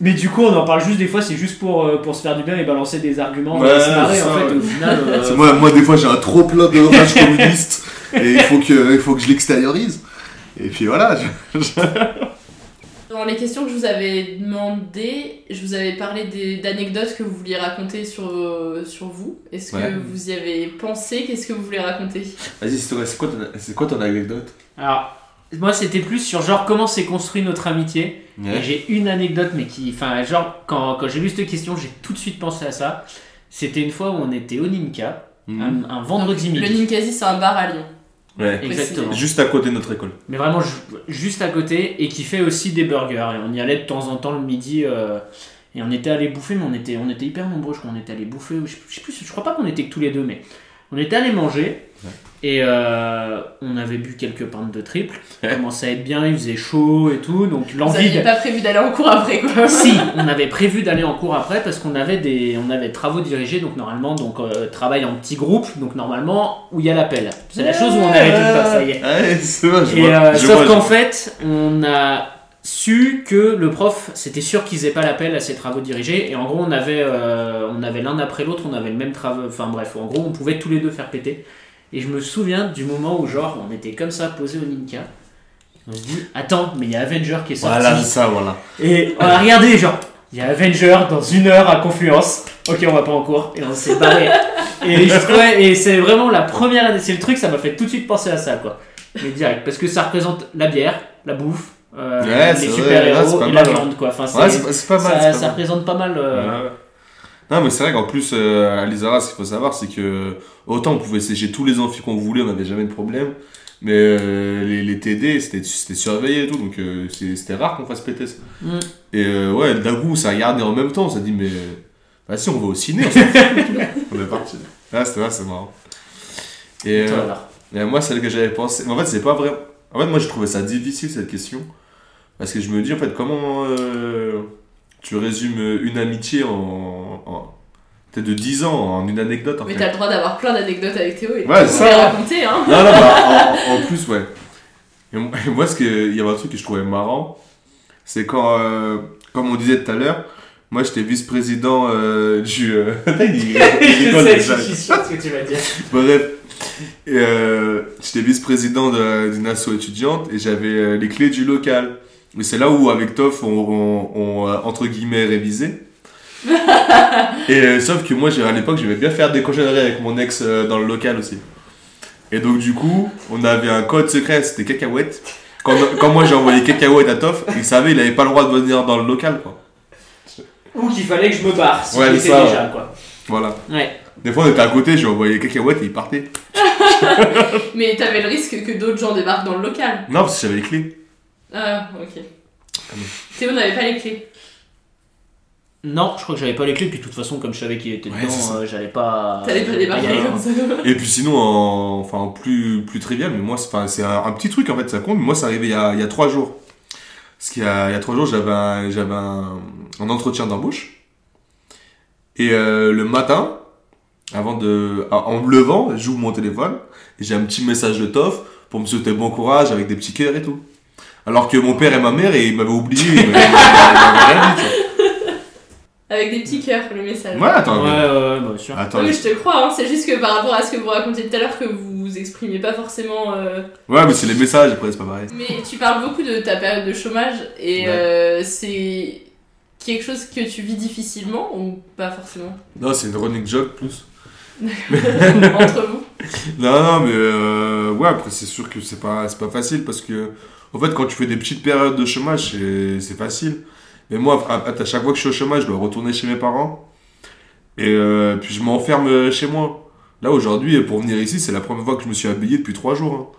Mais du coup, on en parle juste des fois, c'est juste pour, euh, pour se faire du bien et balancer des arguments, Ouais, et se marrer, en fait, au final. euh, moi, moi, des fois, j'ai un trop plein de rage communiste et il faut que, il faut que je l'extériorise. Et puis voilà. je- je- Dans les questions que je vous avais demandées, je vous avais parlé des- d'anecdotes que vous vouliez raconter sur, euh, sur vous. Est-ce Ouais. que vous y avez pensé? Qu'est-ce que vous voulez raconter? Vas-y, c'est toi, c'est quoi, quoi ton anecdote? Alors, moi, c'était plus sur genre comment s'est construit notre amitié. Ouais. Et j'ai une anecdote, mais qui. Enfin, genre, quand, quand j'ai lu cette question, j'ai tout de suite pensé à ça. C'était une fois où on était au Ninka, Mhm. un, un vendredi Le midi. Ninkasi, c'est un bar à Lyon. Ouais. Exactement. Juste à côté de notre école. Mais vraiment ju- juste à côté, et qui fait aussi des burgers. Et on y allait de temps en temps le midi. euh, et on était allé bouffer, mais on était, on était hyper nombreux. Je crois qu'on était allé bouffer. ou Je, je sais plus, je crois pas qu'on était que tous les deux, mais on était allé manger. Et euh, on avait bu quelques pintes de triple. Ça commençait à être bien, il faisait chaud et tout. Donc Vous l'envie n'aviez de- pas prévu d'aller en cours après, quoi. si, on avait prévu d'aller en cours après parce qu'on avait des on avait travaux dirigés donc normalement donc euh, travail en petits groupes donc normalement où il y a l'appel. C'est la chose où on avait tout le temps, ça y est. Ouais, c'est vrai, je Et vois. euh, je sauf qu'en fait, on a su que le prof, c'était sûr qu'ils aient pas l'appel à ses travaux dirigés et en gros on avait euh, on avait l'un après l'autre, on avait le même travail enfin bref, en gros on pouvait tous les deux faire péter. Et je me souviens du moment où genre on était comme ça posé au Ninka. On se dit attends, mais il y a Avenger qui est sorti. Voilà, c'est ça, voilà. Et on a regardé, genre, il y a Avenger dans une heure à Confluence. Ok, on va pas en cours. Et on s'est barré. et je trouvais, et c'est vraiment la première année, c'est le truc, ça m'a fait tout de suite penser à ça, quoi. Mais direct, parce que ça représente la bière, la bouffe, euh, Ouais, les super-héros et la ouais. viande, quoi. Enfin, Ouais, c'est pas- mal, Ça, c'est pas ça mal. représente pas mal. euh, Ouais. Non, mais c'est vrai qu'en plus, euh, à l'Isara, ce qu'il faut savoir, c'est que autant on pouvait sécher tous les amphis qu'on voulait, on n'avait jamais de problème. Mais euh, les, les TD, c'était c'était surveillé et tout, donc euh, c'est- c'était rare qu'on fasse péter ça. Mm. Et euh, ouais, d'un coup, ça a regardé en même temps, on s'est dit, mais. Bah si, on va au ciné, on s'en fout. on est parti. Ah, c'était vrai, c'est marrant. Et, Et euh, moi, celle que j'avais pensé. En fait, c'est pas vrai. En fait, moi, je trouvais ça difficile cette question. Parce que je me dis, en fait, comment euh, tu résumes une amitié en. en peut-être de 10 ans en une anecdote en Mais t'as le droit d'avoir plein d'anecdotes avec Théo et Ouais, les ça. raconter, hein. Non, non, bah, en, en plus, ouais. Et moi, ce que, il y avait un truc que je trouvais marrant, c'est quand, euh, comme on disait tout à l'heure, moi j'étais vice-président euh, du. euh, il- il Je sais, déjà. je suis sûr de ce que tu vas dire. Bref, euh, j'étais vice-président de- d'une asso étudiante et j'avais euh, les clés du local. Et c'est là où, avec Toff, on, on- on, entre guillemets, révisé. et euh, sauf que moi, j'ai- à l'époque, j'aimais bien faire des cochonneries avec mon ex euh, dans le local aussi. Et donc, du coup, on avait un code secret, c'était cacahuète. Quand, quand moi j'ai envoyé cacahuète à Toff, il savait il avait pas le droit de venir dans le local, quoi. Ou qu'il fallait que je me barre si Ouais, ça, déjà, ouais. quoi. Voilà. Ouais. Des fois, on était à côté, j'ai envoyé cacahuète et il partait. Mais t'avais le risque que d'autres gens débarquent dans le local. Non, parce que j'avais les clés. Ah, ok. non. Théo n'avait pas les clés. Non, je crois que j'avais pas les clés, puis de toute façon, comme je savais qu'il était Ouais, c'est dedans, ça. euh, j'allais pas. T'allais pas débarquer comme ça. Et puis sinon, en, enfin, plus, plus trivial, mais moi, c'est, enfin, c'est un, un petit truc en fait, ça compte, mais moi, c'est arrivé il y a, il y a trois jours. Parce qu'il y a, il y a trois jours, j'avais un, j'avais un, un entretien d'embauche. Et euh, le matin, avant de, en en me levant, j'ouvre mon téléphone, et j'ai un petit message de Toff pour me souhaiter bon courage avec des petits cœurs et tout. Alors que mon père et ma mère, ils m'avaient oublié, ils m'avaient, ils m'avaient rien dit, tu vois. Avec des petits cœurs, le message. Ouais, attends. Ouais, mais- ouais, ouais, bah, sûr. Attends. Non, mais je te crois, hein, c'est juste que par rapport à ce que vous racontiez tout à l'heure, que vous vous exprimez pas forcément. euh, Ouais, mais c'est les messages, après, c'est pas pareil. Mais tu parles beaucoup de ta période de chômage et Ouais. euh, c'est quelque chose que tu vis difficilement ou pas forcément? Non, c'est une running joke plus. entre vous Non, non, mais euh, ouais, après, c'est sûr que c'est pas, c'est pas facile parce que, en fait, quand tu fais des petites périodes de chômage, c'est, facile. Mais moi, à, à chaque fois que je suis au chômage, je dois retourner chez mes parents. Et euh, puis je m'enferme chez moi. Là, aujourd'hui, pour venir ici, c'est la première fois que je me suis habillé depuis trois jours.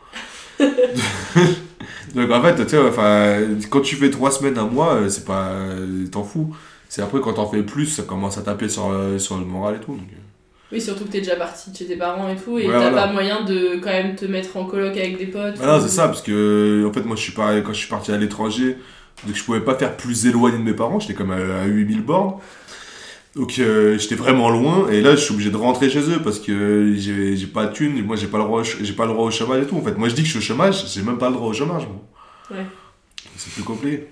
hein. Donc, en fait, tu sais, enfin, quand tu fais trois semaines, un mois, euh, c'est pas. euh, T'en fous. C'est après, quand t'en fais plus, ça commence à taper sur, euh, sur le moral et tout. donc, euh. Oui, surtout que t'es déjà parti de chez tes parents et tout et Ouais, t'as voilà. pas moyen de quand même te mettre en coloc avec des potes. Ah non, c'est ça, parce que en fait, moi, je suis pas, quand je suis parti à l'étranger, donc je pouvais pas faire plus éloigné de mes parents, j'étais comme à, à 8000 bornes. Donc euh, j'étais vraiment loin, et là, je suis obligé de rentrer chez eux parce que j'ai j'ai pas de thunes, moi, j'ai pas, le droit j'ai pas le droit au chômage et tout. En fait, moi, je dis que je suis au chômage, j'ai même pas le droit au chômage, moi. Ouais. C'est plus compliqué.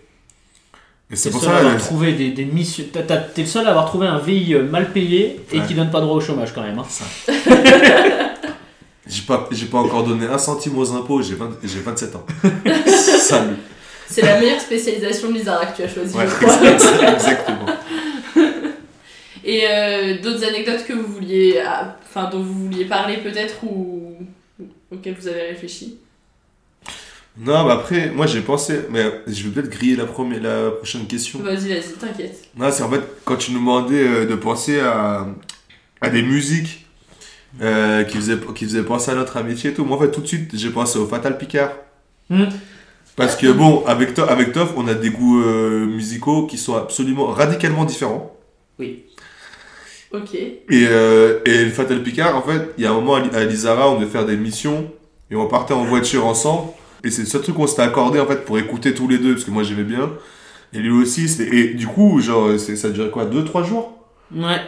Et T'es c'est le pour seul ça. à avoir euh, trouvé des, des missions. t'as- t'as- T'es le seul à avoir trouvé un VIE mal payé et Ouais. qui donne pas droit au chômage quand même. hein. J'ai pas, j'ai pas encore donné un centime aux impôts, j'ai 20 j'ai 27 ans. Salut. C'est la meilleure spécialisation de Lizara que tu as choisie, Ouais, je crois. exactement. Et euh, d'autres anecdotes que vous vouliez, ah, enfin dont vous vouliez parler peut-être ou auxquelles vous avez réfléchi? Non, mais après, moi j'ai pensé, mais je vais peut-être griller la, première, la prochaine question. Vas-y, vas-y, t'inquiète. Non, c'est en fait quand tu nous demandais euh, de penser à, à des musiques euh, qui, faisaient, qui faisaient penser à notre amitié et tout. Moi, en fait, tout de suite, j'ai pensé au Fatal Picard. Hmm. Parce que bon, avec, To- avec Toff, on a des goûts euh, musicaux qui sont absolument radicalement différents. Oui. Ok. Et, euh, et le Fatal Picard, en fait, il y a un moment à Lizara, on devait faire des missions et on partait en voiture ensemble. Et c'est le seul truc qu'on s'était accordé en fait pour écouter tous les deux, parce que moi j'aimais bien. Et lui aussi, c'était- et du coup, genre, c'est- ça durait quoi 2-3 jours? Ouais.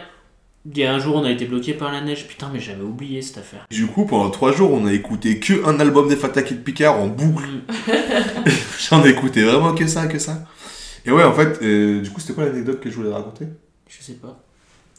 Il y a un jour, on a été bloqué par la neige. Putain, mais j'avais oublié cette affaire. Du coup, pendant 3 jours, on a écouté que un album des Fatal Picard en boucle. J'en ai écouté vraiment que ça, que ça. Et ouais, en fait, euh, du coup, c'était quoi l'anecdote que je voulais raconter? Je sais pas.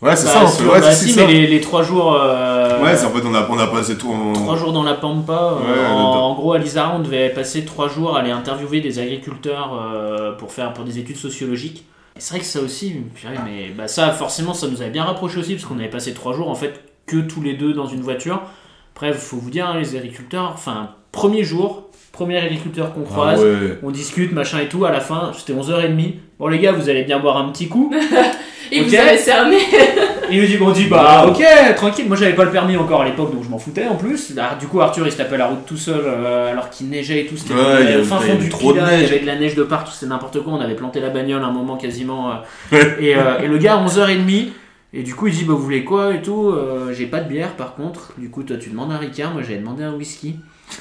Ouais, c'est Bah, ça, fait. Ouais, bah, si, ça. mais les, les trois jours. euh, Ouais, c'est en fait, on a, on a passé tout en. Trois jours dans la Pampa. euh, Ouais, en, en gros, à Lizara, on devait passer trois jours à aller interviewer des agriculteurs euh, pour faire pour des études sociologiques. Et c'est vrai que ça aussi, purée, mais bah, ça, forcément, ça nous avait bien rapproché aussi, parce qu'on avait passé trois jours en fait que tous les deux dans une voiture. Après, faut vous dire, hein, les agriculteurs, enfin, premier jour, premier agriculteur qu'on croise, Ah ouais. on discute, machin et tout. À la fin, c'était 11h30. Bon, les gars, vous allez bien boire un petit coup. Et Ok. vous avez cerné. Et il nous dit, bon, on dit, bah ok, tranquille. Moi, j'avais pas le permis encore à l'époque, donc je m'en foutais en plus. Là, du coup, Arthur, il se tapait la route tout seul, euh, alors qu'il neigeait et tout. C'était Ouais, il y au avait- fin fond du trop de Pilat, il y avait de la neige de partout, c'était n'importe quoi. On avait planté la bagnole un moment quasiment. euh, et, euh, et le gars, à 11h30. Et du coup, il dit, bah, vous voulez quoi et tout Euh, J'ai pas de bière par contre. Du coup, toi, tu demandes un Ricard. Moi, j'avais demandé un whisky.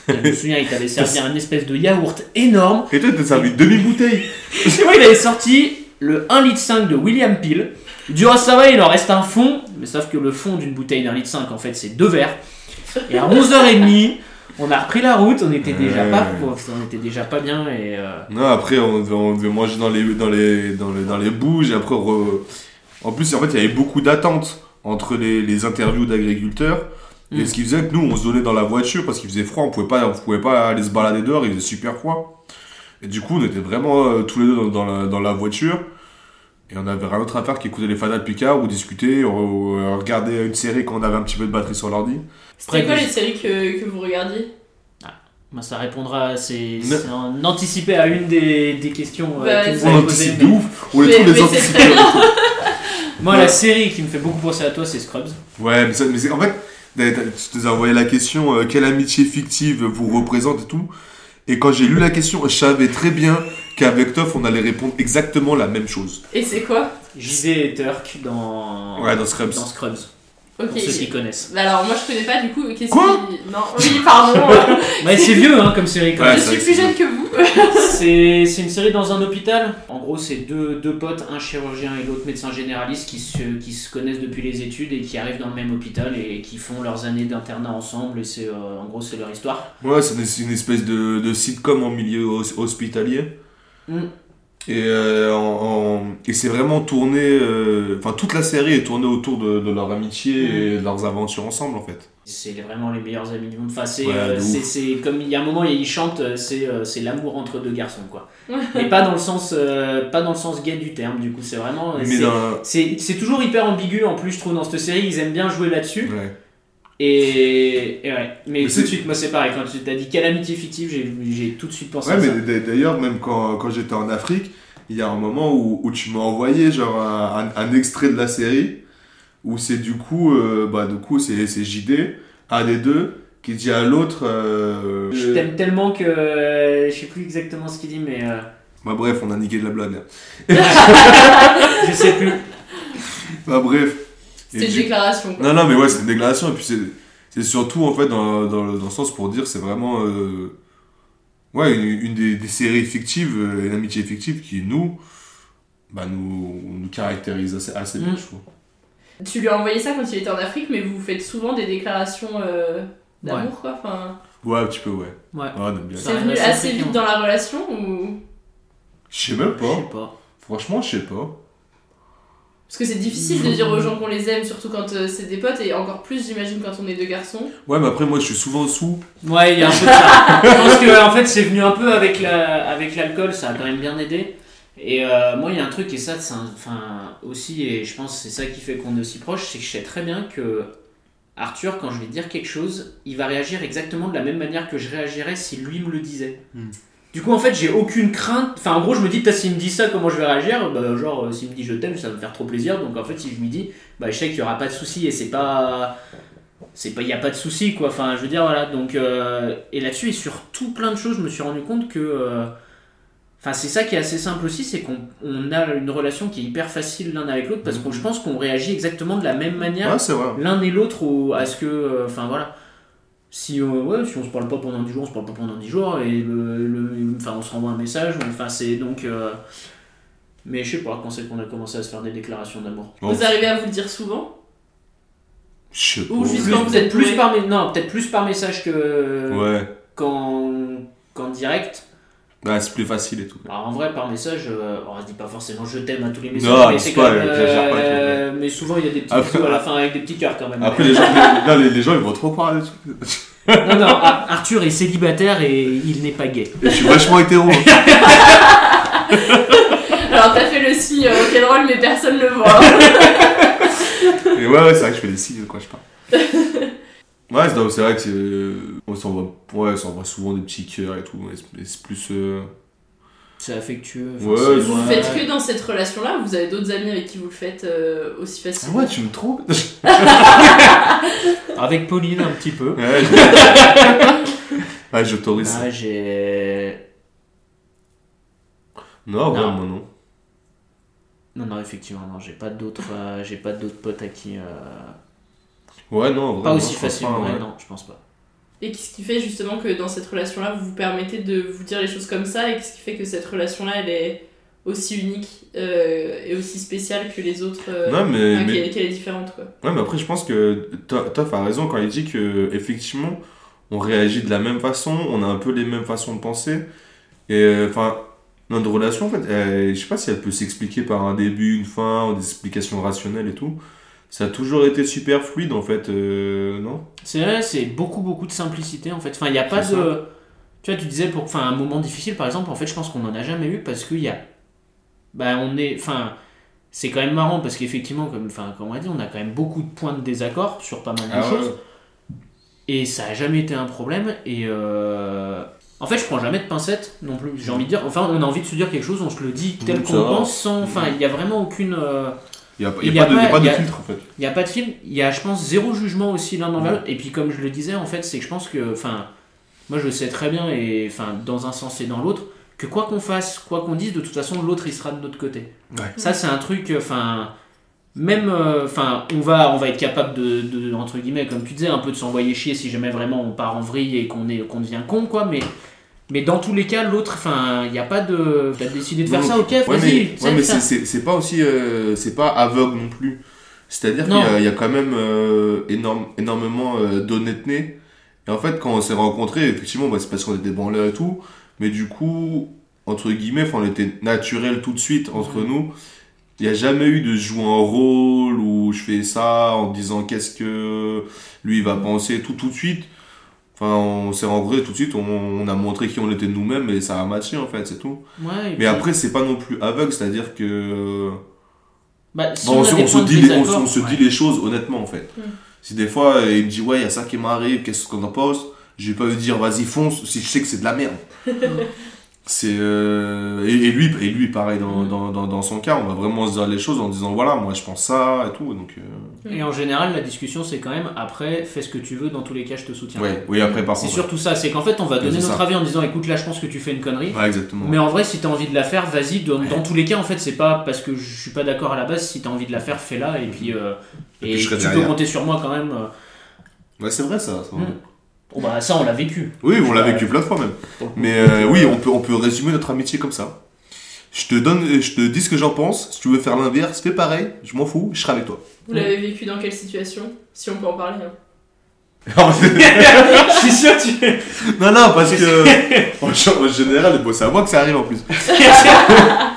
Et je me souviens, il t'avait servi un espèce de yaourt énorme. Et toi, t'as servi une demi-bouteille moi, il avait sorti le 1,5 litre de William Peel. Il dit, oh, ça va, il en reste un fond. Mais sauf que le fond d'une bouteille d'un litre 5, en fait, c'est deux verres. Et à 11h30, on a repris la route. On était déjà, Ouais. pas, on était déjà pas bien. Et, euh, Non, après, on devait, on devait manger dans les, dans les, dans les, dans les bouges. Et après, re- en plus, en fait, il y avait beaucoup d'attentes entre les, les interviews d'agriculteurs. Et Mm. ce qui faisait que nous, on se donnait dans la voiture parce qu'il faisait froid. On pouvait pas, on pouvait pas aller se balader dehors. Il faisait super froid. Et du coup, on était vraiment euh, tous les deux dans, dans la, dans la voiture. Et on avait rien d'autre à faire qu'écouter les Fatal Picard ou discuter, ou, euh, regarder une série quand on avait un petit peu de batterie sur l'ordi. C'était quoi les séries que, que vous regardiez? Bah, ça répondra, c'est anticipé à une des, des questions euh, Bah, que vous avez posées, mais- de ouf. On les anticipés. très bien. Moi, Ouais. la série qui me fait beaucoup penser à toi, c'est Scrubs. Ouais, mais, ça- mais c'est- en fait, tu te as envoyé la question euh, quelle amitié fictive vous représente et tout. Et quand j'ai lu la question, je savais très bien qu'avec Toff, on allait répondre exactement la même chose. Et c'est quoi? JD et Turk dans, Ouais, dans Scrubs. dans Scrubs. Pour ceux qui connaissent. Bah alors moi je connais pas du coup. Qu'est-ce Quoi qui... Non, oui, pardon. Ouais, c'est vieux hein, comme série quand Ouais, même. je suis plus jeune que vous. C'est c'est une série dans un hôpital. En gros, c'est deux, deux potes, un chirurgien et l'autre médecin généraliste, qui se, qui se connaissent depuis les études et qui arrivent dans le même hôpital et qui font leurs années d'internat ensemble. Et c'est euh, en gros, c'est leur histoire. Ouais, c'est une, espèce de, de sitcom en milieu hos- hospitalier. Mm. Et, euh, en- en- et c'est vraiment tourné. euh, Enfin, toute la série est tournée autour de, de leur amitié et de leurs aventures ensemble, en fait. C'est vraiment les meilleurs amis du monde. Enfin, c'est, Ouais, euh, comme il y a un moment, ils chantent, c'est, c'est l'amour entre deux garçons, quoi. Mais pas dans le sens, euh, pas dans le sens gay du terme. Du coup, c'est vraiment. Mais c'est, dans- c'est, c'est toujours hyper ambigu. En plus, je trouve dans cette série, ils aiment bien jouer là-dessus. Ouais. Et, et ouais. Mais, Mais tout de suite, moi, c'est pareil. Quand tu t'as dit quelle amitié fictive, j'ai, tout de suite pensé Ouais, à mais ça. d- d'ailleurs, même quand, quand j'étais en Afrique, il y a un moment où, où tu m'as envoyé genre un, un- un extrait de la série où c'est du coup, euh, bah du coup c'est c'est JD, un des deux, qui dit à l'autre. euh, Je t'aime tellement que euh, je sais plus exactement ce qu'il dit, mais euh, Bah bref, on a niqué de la blague. je sais plus. Bah bref. Et une du- déclaration, quoi. Non, non, mais ouais, c'est une déclaration. Et puis c'est c'est surtout en fait dans, dans, le- dans le sens pour dire c'est vraiment. euh, ouais, une, une des, des séries fictives, euh, une amitié fictive qui nous. Bah nous, nous caractérise assez, assez bien, Mm. je trouve. Tu lui as envoyé ça quand il était en Afrique, mais vous faites souvent des déclarations euh, d'amour, quoi. Enfin, Ouais, un petit peu, ouais. Ouais. aime bien. c'est venu assez vite dans la relation ou? Je sais même pas. Je sais pas. Franchement, je sais pas. Parce que c'est difficile de dire aux gens qu'on les aime, surtout quand euh, c'est des potes, et encore plus, j'imagine, quand on est deux garçons. Ouais, mais après, moi, je suis souvent sous. Ouais, il y a un peu de ça. Je pense que en fait, c'est venu un peu avec la, avec l'alcool, ça a quand même bien aidé. Et euh, moi, il y a un truc et ça, c'est un- enfin aussi, et je pense que c'est ça qui fait qu'on est aussi proche, c'est que je sais très bien que Arthur, quand je vais dire quelque chose, il va réagir exactement de la même manière que je réagirais si lui me le disait. Hmm. Du coup, en fait, j'ai aucune crainte. Enfin, en gros, je me dis, peut-être s'il me dit ça, comment je vais réagir? Bah, genre, euh, s'il me dit je t'aime, ça va me faire trop plaisir. Donc, en fait, si je lui dis, bah, je sais qu'il y aura pas de souci et c'est pas. C'est pas. Il y a pas de souci, quoi. Enfin, je veux dire, voilà. Donc, euh, et là-dessus, et sur tout plein de choses, je me suis rendu compte que. euh, Enfin, c'est ça qui est assez simple aussi, c'est qu'on on a une relation qui est hyper facile l'un avec l'autre parce que je pense qu'on réagit exactement de la même manière Ouais, l'un et l'autre au- à ce que. euh, Enfin, voilà si, euh, ouais, si on se parle pas pendant 10 jours, on se parle pas pendant 10 jours, et le, le- enfin, on se renvoie un message, enfin, c'est donc. euh, mais je sais pas quand c'est qu'on a commencé à se faire des déclarations d'amour. Vous arrivez à vous le dire souvent? Je sais pas. Ou juste quand vous peut-être êtes plus par, mes- non, peut-être plus par message que Ouais. qu'en qu'en direct. C'est plus facile et tout. Alors en vrai, par message, euh, on se dit pas forcément je t'aime à tous les messages, Non, mais c'est pas, même. euh, mais souvent il y a des petits Après- bisous à la fin avec des petits cœurs quand même. Après, les gens, les, non, les, les gens, ils vont trop croire des trucs. Non, non, Ar- Arthur est célibataire et il n'est pas gay. Je suis vachement hétéro. Alors, t'as fait le signe euh, rock'n'roll, mais personne le voit. Et ouais, ouais, c'est vrai que je fais des signes quand je parle. Ouais, c'est vrai que c'est. euh, On s'envoie ouais, on s'envoie souvent des petits cœurs et tout. mais c'est- plus. euh, C'est affectueux. enfin, Ouais, Vous le ouais. faites que dans cette relation-là ou vous avez d'autres amis avec qui vous le faites euh, aussi Ah facilement ouais, tu me trompes Avec Pauline un petit peu. Ouais, je- ouais j'autorise ça. Ah, j'ai. Non, ouais, Non. moi non. Non, non, effectivement, non, j'ai pas d'autres, euh, j'ai pas d'autres potes à qui. euh, Ouais, non, Pas vraiment, aussi facilement, pas, ouais, non, je pense pas. Et qu'est-ce qui fait justement que dans cette relation-là, vous vous permettez de vous dire les choses comme ça Et qu'est-ce qui fait que cette relation-là, elle est aussi unique euh, et aussi spéciale que les autres euh, Non, mais- mais- qu'elle est différente, quoi. Ouais, mais après, je pense que To- Toff a raison quand il dit que effectivement, on réagit de la même façon, on a un peu les mêmes façons de penser. Et euh, enfin, notre relation, en fait, elle- je sais pas si elle peut s'expliquer par un début, une fin, ou des explications rationnelles et tout. Ça a toujours été super fluide, en fait, euh, non? C'est vrai, c'est beaucoup, beaucoup de simplicité en fait. Enfin, il n'y a pas de. Tu vois, tu disais pour enfin, un moment difficile par exemple, en fait, je pense qu'on n'en a jamais eu parce qu'il y a. Bah, on est. Enfin, c'est quand même marrant parce qu'effectivement, comme, enfin, comme on a dit, on a quand même beaucoup de points de désaccord sur pas mal de Ah ouais. choses. Et ça a jamais été un problème. Et. euh, En fait, je prends jamais de pincettes non plus. J'ai envie de dire. Enfin, on a envie de se dire quelque chose, on se le dit tel Mm, qu'on pense sans. Enfin, il n'y a vraiment aucune. euh, Il n'y a, y a pas de, a pas filtre, en fait. il n'y a pas de film, il y a, je pense, zéro jugement aussi l'un Ouais. l'autre. Et puis, comme je le disais, en fait, c'est que je pense que, enfin, moi je sais très bien, et enfin, dans un sens et dans l'autre, que quoi qu'on fasse, quoi qu'on dise, de toute façon, l'autre il sera de notre côté. Ouais. Ça, c'est un truc, enfin, même, euh, enfin, on va, on va être capable de, de, entre guillemets, comme tu disais, un peu de s'envoyer chier si jamais vraiment on part en vrille et qu'on est, qu'on devient con, quoi, mais. Mais dans tous les cas, l'autre, enfin, il n'y a pas de. T'as décidé de faire Non, ça, ok, ouais, vas-y, mais, ouais, mais c'est- pas aussi. euh, c'est pas aveugle non plus. C'est-à-dire qu'il y, a- il y a quand même euh, énorme, énormément euh, d'honnêteté. Et en fait, quand on s'est rencontrés, effectivement, bah, c'est parce qu'on était branleurs et tout. Mais du coup, entre guillemets, on était naturel tout de suite entre nous. Il n'y a jamais eu de jouer un rôle où je fais ça en disant qu'est-ce que lui il va penser, tout tout de suite. Enfin, on s'est rencontrés tout de suite, on, on a montré qui on était nous-mêmes et ça a matché en fait, c'est tout. Ouais, Mais puis- après, c'est pas non plus aveugle, c'est-à-dire que. Bah, si Bon, on on, se- on dit les, on, se- désaccord, on se ouais. dit les choses honnêtement en fait. Mm. Si des fois euh, il me dit ouais, il y a ça qui m'arrive, qu'est-ce qu'on en pense? Je vais pas lui dire vas-y fonce si je sais que c'est de la merde. c'est euh, et, et lui et lui pareil dans, Mm. dans, dans, dans son cas, on va vraiment se dire les choses en disant voilà, moi je pense ça et tout donc euh, Et en général, la discussion, c'est quand même après, fais ce que tu veux, dans tous les cas, je te soutiens. Ouais, oui, après, par C'est surtout ça, c'est qu'en fait, on va donner notre ça. avis en disant écoute, là, je pense que tu fais une connerie. Ouais, exactement. Mais en vrai, si t'as envie de la faire, vas-y. Dans, tous les cas, en fait, c'est pas parce que je suis pas d'accord à la base. Si t'as envie de la faire, fais-la. Et puis, euh, Et et, puis je serai tu peux compter sur moi quand même. Ouais, c'est vrai ça. ça. Mm. Bon, bah, ça, on l'a vécu. Oui, on l'a Ouais. vécu plein de fois même. Mais euh, oui, on peut, on peut résumer notre amitié comme ça. Je te donne, je te dis ce que j'en pense. Si tu veux faire l'inverse, fais pareil. Je m'en fous, je serai avec toi. Vous l'avez vécu dans quelle situation? Si on peut en parler. hein. Je suis sûr que tu. Non, non, parce que en, en général, bon, c'est à moi que ça arrive en plus.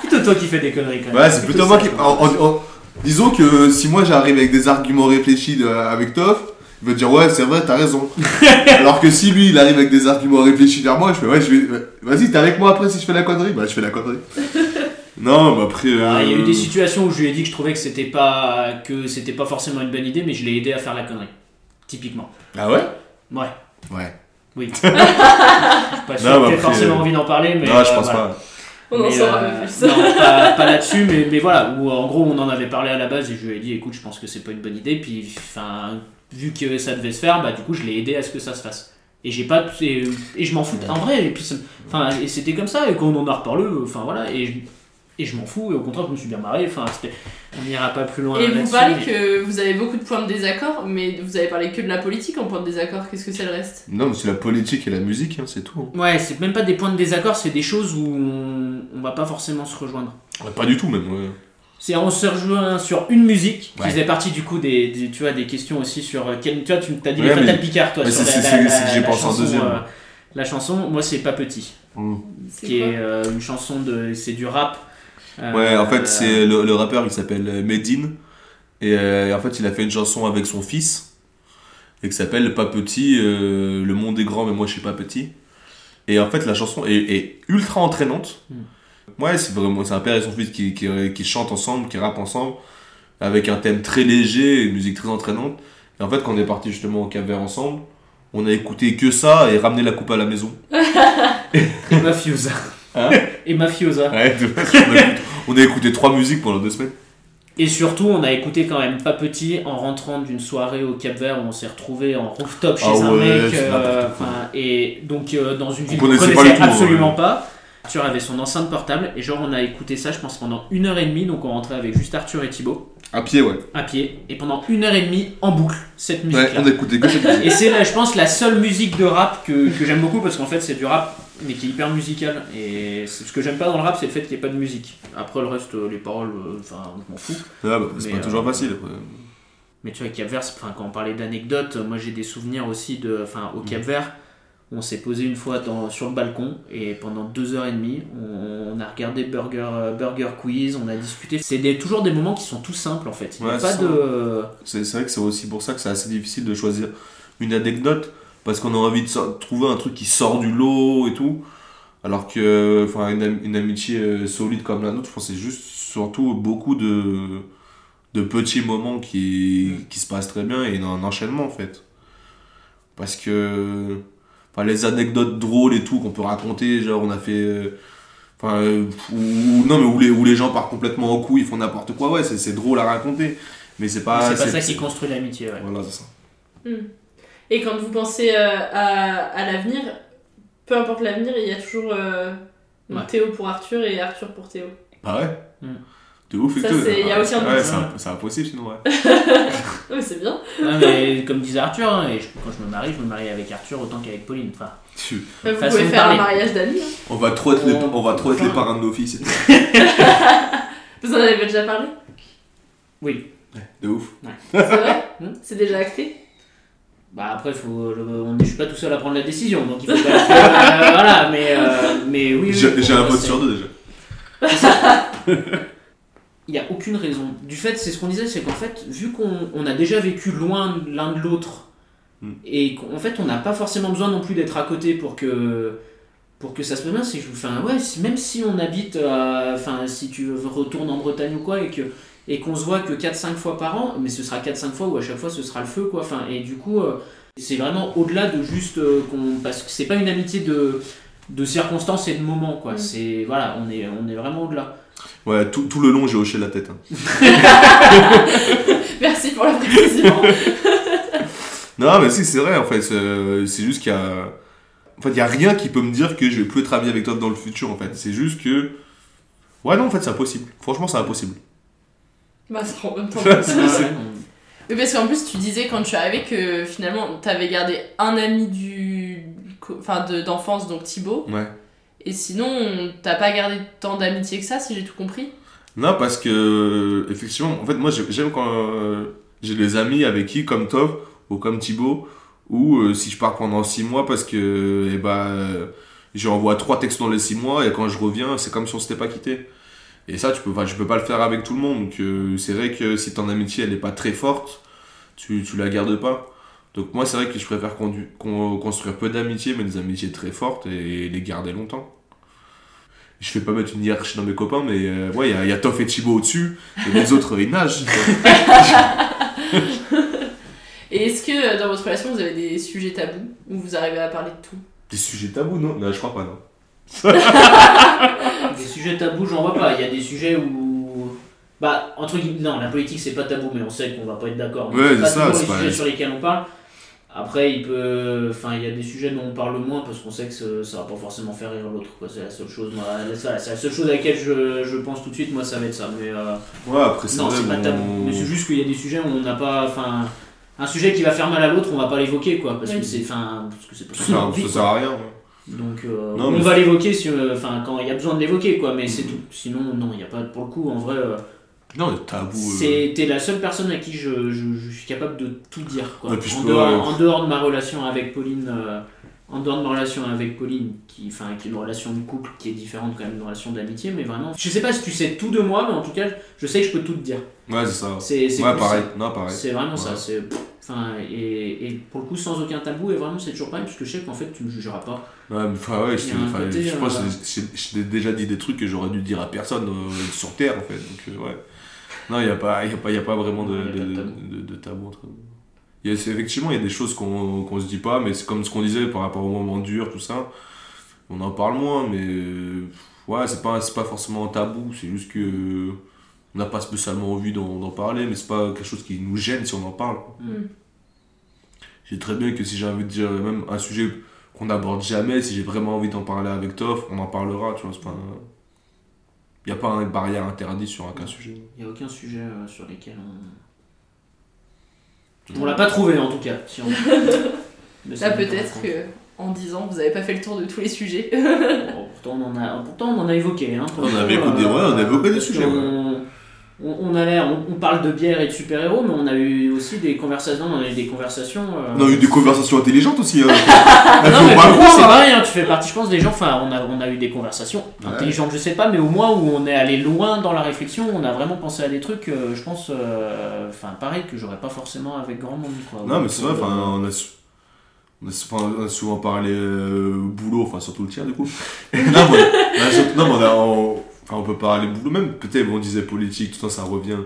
plutôt toi qui fais des conneries quand même. Ouais, c'est plutôt moi qui. en- en- en- disons que si moi j'arrive avec des arguments réfléchis de- avec Toff, il va dire ouais, c'est vrai, t'as raison. Alors que si lui il arrive avec des arguments réfléchis vers moi, je fais ouais, je vais. Vas-y, t'es avec moi après si je fais la connerie Bah, je fais la connerie. non, mais après. Ah, Il y a eu euh, des situations où je lui ai dit que je trouvais que c'était pas que c'était pas forcément une bonne idée, mais je l'ai aidé à faire la connerie. Typiquement. Ah ouais? Ouais. Ouais. Oui. je suis pas sûr Non, après, forcément euh, envie d'en parler, mais. non, je euh, pense voilà. pas. On en saura euh, plus. non, pas, pas là-dessus, mais, mais voilà, où en gros on en avait parlé à la base et je lui ai dit écoute, je pense que c'est pas une bonne idée, puis enfin, vu que ça devait se faire, bah du coup je l'ai aidé à ce que ça se fasse. Et j'ai pas. Et, et je m'en fous, en vrai, et puis ça- enfin, et c'était comme ça, et quand on en a reparlé, enfin voilà, et je, et je m'en fous, et au contraire, je me suis bien marré, enfin, c'était- on n'ira pas plus loin. Et vous parlez mais- que vous avez beaucoup de points de désaccord, mais vous avez parlé que de la politique en point de désaccord. Qu'est-ce que c'est le reste? Non, mais c'est la politique et la musique, hein, c'est tout. Ouais, c'est même pas des points de désaccord, c'est des choses où on, on va pas forcément se rejoindre. Ouais, pas du tout, même. ouais. C'est on se rejoint sur une musique qui Ouais. faisait partie du coup des, des- tu vois des questions aussi sur euh, quel, tu vois tu t'as dit Ouais, les Fatal Picard toi sur c'est- la, c'est- la- que j'ai la pensé en chanson, deuxième. euh, la chanson moi c'est pas petit Mm. qui est euh, une chanson de c'est du rap Euh, Ouais, en fait, euh, c'est le, le rappeur, il s'appelle Medine. Et euh, en fait, il a fait une chanson avec son fils. Et qui s'appelle Pas petit, euh, le monde est grand, mais moi je suis pas petit. Et en fait, la chanson est, est ultra entraînante. Ouais, c'est vraiment, c'est un père et son fils qui, qui, qui chantent ensemble, qui rappent ensemble. Avec un thème très léger, une musique très entraînante. Et en fait, quand on est parti justement au Cap Vert ensemble, on a écouté que ça et ramené la coupe à la maison. et Mafiosa Hein et Mafiosa Ouais, on, a écouté, on a écouté trois musiques pendant deux semaines. et surtout on a écouté quand même pas petit en rentrant d'une soirée au Cap Vert où on s'est retrouvé en rooftop chez Ah un ouais, mec euh, et donc euh, dans une ville On qu'on connaissait absolument ouais. pas Arthur avait son enceinte portable et genre on a écouté ça je pense pendant une heure et demie donc on rentrait avec juste Arthur et Thibaut À pied, ouais. à pied et pendant une heure et demie en boucle cette musique Ouais, on a écouté que cette musique. et c'est je pense la seule musique de rap que, que j'aime beaucoup parce qu'en fait c'est du rap mais qui est hyper musical et ce que j'aime pas dans le rap c'est le fait qu'il n'y ait pas de musique après le reste euh, les paroles euh, enfin je m'en fous Ah, bah, c'est pas toujours euh, facile. après. mais tu vois, Cap Vert, enfin, quand on parlait d'anecdotes, moi j'ai des souvenirs aussi de, enfin, au Mm. Cap Vert, on s'est posé une fois dans, sur le balcon et pendant deux heures et demie, on, on a regardé Burger, euh, Burger Quiz, on a discuté. C'est des- toujours des moments qui sont tout simples en fait. Il n'y a Ouais, pas c'est de. C'est c'est vrai que c'est aussi pour ça que c'est assez difficile de choisir une anecdote parce qu'on a envie de so- trouver un truc qui sort du lot et tout. Alors que enfin, une, am- une amitié euh, solide comme la nôtre, je pense que c'est juste surtout beaucoup de, de petits moments qui, qui se passent très bien et un enchaînement en fait. Parce que enfin, les anecdotes drôles et tout qu'on peut raconter, genre on a fait. euh, Enfin, euh, non, mais où les, où les gens partent complètement en couille, ils font n'importe quoi, ouais, c'est c'est drôle à raconter. Mais c'est pas. c'est pas ça qui construit l'amitié. Ouais. Voilà, c'est ça. Hmm. Et quand vous pensez euh, à, à l'avenir, peu importe l'avenir, il y a toujours euh, Ouais. Théo pour Arthur et Arthur pour Théo. Ah ouais Hmm. De ouf et Ça, tout. c'est- y a aussi un Ouais, doute, c'est hein. un- c'est impossible sinon, ouais. Ouais, c'est bien. Ouais, mais comme disait Arthur, hein, et je- quand je me marie, je me marie avec Arthur autant qu'avec Pauline. Enfin, Tu- Vous façon pouvez faire un mariage d'amis. hein. On va trop être, les, On- on va trop être les parrains de nos filles. Vous en avez déjà parlé? Oui. De ouf. C'est vrai? Hmm. C'est déjà acté? Bah après, faut, le- on, je suis pas tout seul à prendre la décision, donc il faut pas euh, voilà, mais, euh, mais oui. oui, J'ai un vote sur deux déjà. Il n'y a aucune raison. Du fait, c'est ce qu'on disait, c'est qu'en fait, vu qu'on on a déjà vécu loin l'un de l'autre, Mm. et qu'en fait, on n'a pas forcément besoin non plus d'être à côté pour que, pour que ça se passe bien, enfin, ouais, même si on habite, enfin, si tu retournes en Bretagne ou quoi, et que et qu'on se voit que 4-5 fois par an, mais ce sera 4-5 fois où à chaque fois ce sera le feu, quoi. Enfin, et du coup, euh, c'est vraiment au-delà de juste euh, qu'on. Parce que c'est pas une amitié de, de circonstances et de moments, quoi. Mm. C'est. Voilà, on est, on est vraiment au-delà. Ouais, tout, tout le long, j'ai hoché la tête. hein. Merci pour la précision. Non, mais si, c'est vrai, en fait. C'est c'est juste qu'il y a. En fait, il y a rien qui peut me dire que je vais plus être ami avec toi dans le futur, en fait. C'est juste que. Ouais, non, en fait, c'est impossible. Franchement, c'est impossible. bah, c'est en même temps C'est- possible. c'est- Oui, parce qu'en plus, tu disais quand tu es arrivé que finalement, t'avais gardé un ami du. Enfin, de- d'enfance, donc Thibaut. Ouais. Et sinon, t'as pas gardé tant d'amitié que ça, si j'ai tout compris. Non, parce que, effectivement, en fait, moi, j'ai- j'aime quand euh, j'ai des amis avec qui, comme Tov ou comme Thibaut, ou euh, si je pars pendant 6 mois, parce que, eh ben, euh, j'envoie trois textes dans les 6 mois, et quand je reviens, c'est comme si on s'était pas quitté. Et ça, tu peux, je peux pas le faire avec tout le monde. C'est vrai que si ton amitié, elle est pas très forte, tu la gardes pas. Donc, moi, c'est vrai que je préfère construire peu d'amitiés, mais des amitiés très fortes, et les garder longtemps je vais pas mettre une hiérarchie dans mes copains, mais euh, ouais, il y a, il y a Toff et Thibaut au-dessus, et les autres, ils nagent. Et est-ce que euh, dans votre relation, vous avez des sujets tabous où vous arrivez à parler de tout? Des sujets tabous, non? Non, je crois pas, non. Des sujets tabous, j'en vois pas. Il y a des sujets où. Bah, entre guillemets, non, la politique c'est pas tabou, mais on sait qu'on va pas être d'accord. Ouais, c'est pas c'est ça, c'est les pas- sujets sur lesquels on parle. Après, il peut. Enfin, il y a des sujets dont on parle moins parce qu'on sait que ça, ça va pas forcément faire rire l'autre. quoi. C'est la seule chose. Moi, c'est la seule chose à laquelle je, je pense tout de suite, moi, ça va être ça. Mais. euh, Ouais, après, c'est Non, c'est pas tabou. Mais c'est juste qu'il y a des sujets où on n'a pas. Enfin. Un sujet qui va faire mal à l'autre, on va pas l'évoquer, quoi. Parce Oui. que c'est. Enfin. Parce que c'est pas Ça, envie, ça sert à rien. ouais. Donc euh, Non, on va l'évoquer si, euh, enfin, quand il y a besoin de l'évoquer quoi, mais c'est Mhm. tout. Sinon non, il n'y a pas pour le coup en vrai. euh, Non, tabou. euh, t'es la seule personne à qui je, je, je suis capable de tout dire quoi. Ouais, dehors, en dehors de ma relation avec Pauline, euh, en dehors de ma relation avec Pauline, qui, enfin, qui est une relation de couple qui est différente quand même d'une relation d'amitié, mais vraiment, je sais pas si tu sais tout de moi, mais en tout cas, je sais que je peux tout te dire. Ouais, c'est ça. C'est Ouais, cool, pareil. Non, pareil. C'est vraiment ça. C'est, enfin, et, et pour le coup, sans aucun tabou, et vraiment, c'est toujours pareil, parce que je sais qu'en fait, tu me jugeras pas. Ouais, mais enfin, ouais, je, côté, je pense euh, que j'ai- déjà dit des trucs que j'aurais dû dire à personne euh, sur Terre, en fait. Donc, euh, ouais. Non, il n'y a, pas- y a, pas- y a pas vraiment de, de- de tabou entre nous. Il y a- c'est- effectivement, il y a des choses qu'on qu'on se dit pas, mais c'est comme ce qu'on disait par rapport au moment dur, tout ça. On en parle moins, mais ouais, c'est pas, c'est pas forcément un tabou, c'est juste que euh, on n'a pas spécialement envie d'en parler, mais c'est pas quelque chose qui nous gêne si on en parle. Mm. Je sais très bien que si j'ai envie de dire même un sujet qu'on n'aborde jamais, si j'ai vraiment envie d'en parler avec Toff, on en parlera, tu vois. c'est pas- Il n'y a pas une barrière interdite sur aucun sujet. Il n'y a aucun sujet euh, sur lesquels on. On l'a pas trouvé en tout cas. Si on... Mais ça Là, peut-être que en 10 ans, vous avez pas fait le tour de tous les sujets. Bon, pourtant, on en a, pourtant, on en a évoqué. Hein, On avait coup, écouté- ouais, on a évoqué des sujets, On, on a l'air, on, on parle de bière et de super-héros, mais on a eu aussi des conversations. On a eu des conversations. euh, On a eu des conversations intelligentes aussi. Non, mais pas c'est pareil, hein, tu fais partie, je pense, des gens. Enfin, on a, on a eu des conversations Ouais. intelligentes, je sais pas, mais au moins où on est allé loin dans la réflexion, on a vraiment pensé à des trucs, euh, je pense, euh, enfin, pareil, que j'aurais pas forcément avec grand monde. Quoi. Non, mais c'est vrai, euh, on a, on a souvent parlé boulot, enfin surtout le tien du coup. non, mais on a, non, mais on, a- on- enfin, on peut parler boulot, même peut-être on disait politique, tout ça, ça revient.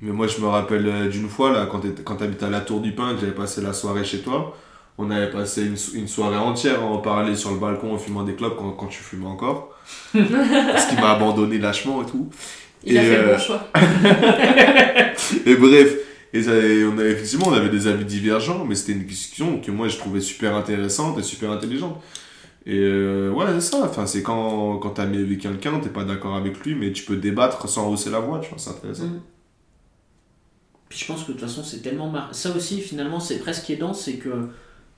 Mais moi je me rappelle euh, d'une fois, là, quand quand t'habitais à la Tour du Pin, que j'avais passé la soirée chez toi, on avait passé une, so- une soirée entière à en parler sur le balcon en fumant des clopes quand, quand tu fumais encore. Parce qu'il m'a abandonné lâchement et tout. Il a Et, fait le euh, bon choix. et bref, et ça- et on avait, effectivement, on avait des avis divergents, mais c'était une discussion que moi je trouvais super intéressante et super intelligente. Et euh, ouais, c'est ça, enfin, c'est quand, quand t'as mis avec quelqu'un, t'es pas d'accord avec lui, mais tu peux débattre sans hausser la voix, tu vois, c'est intéressant. Mm. Puis je pense que de toute façon, c'est tellement mar... Ça aussi, finalement, c'est presque aidant, c'est que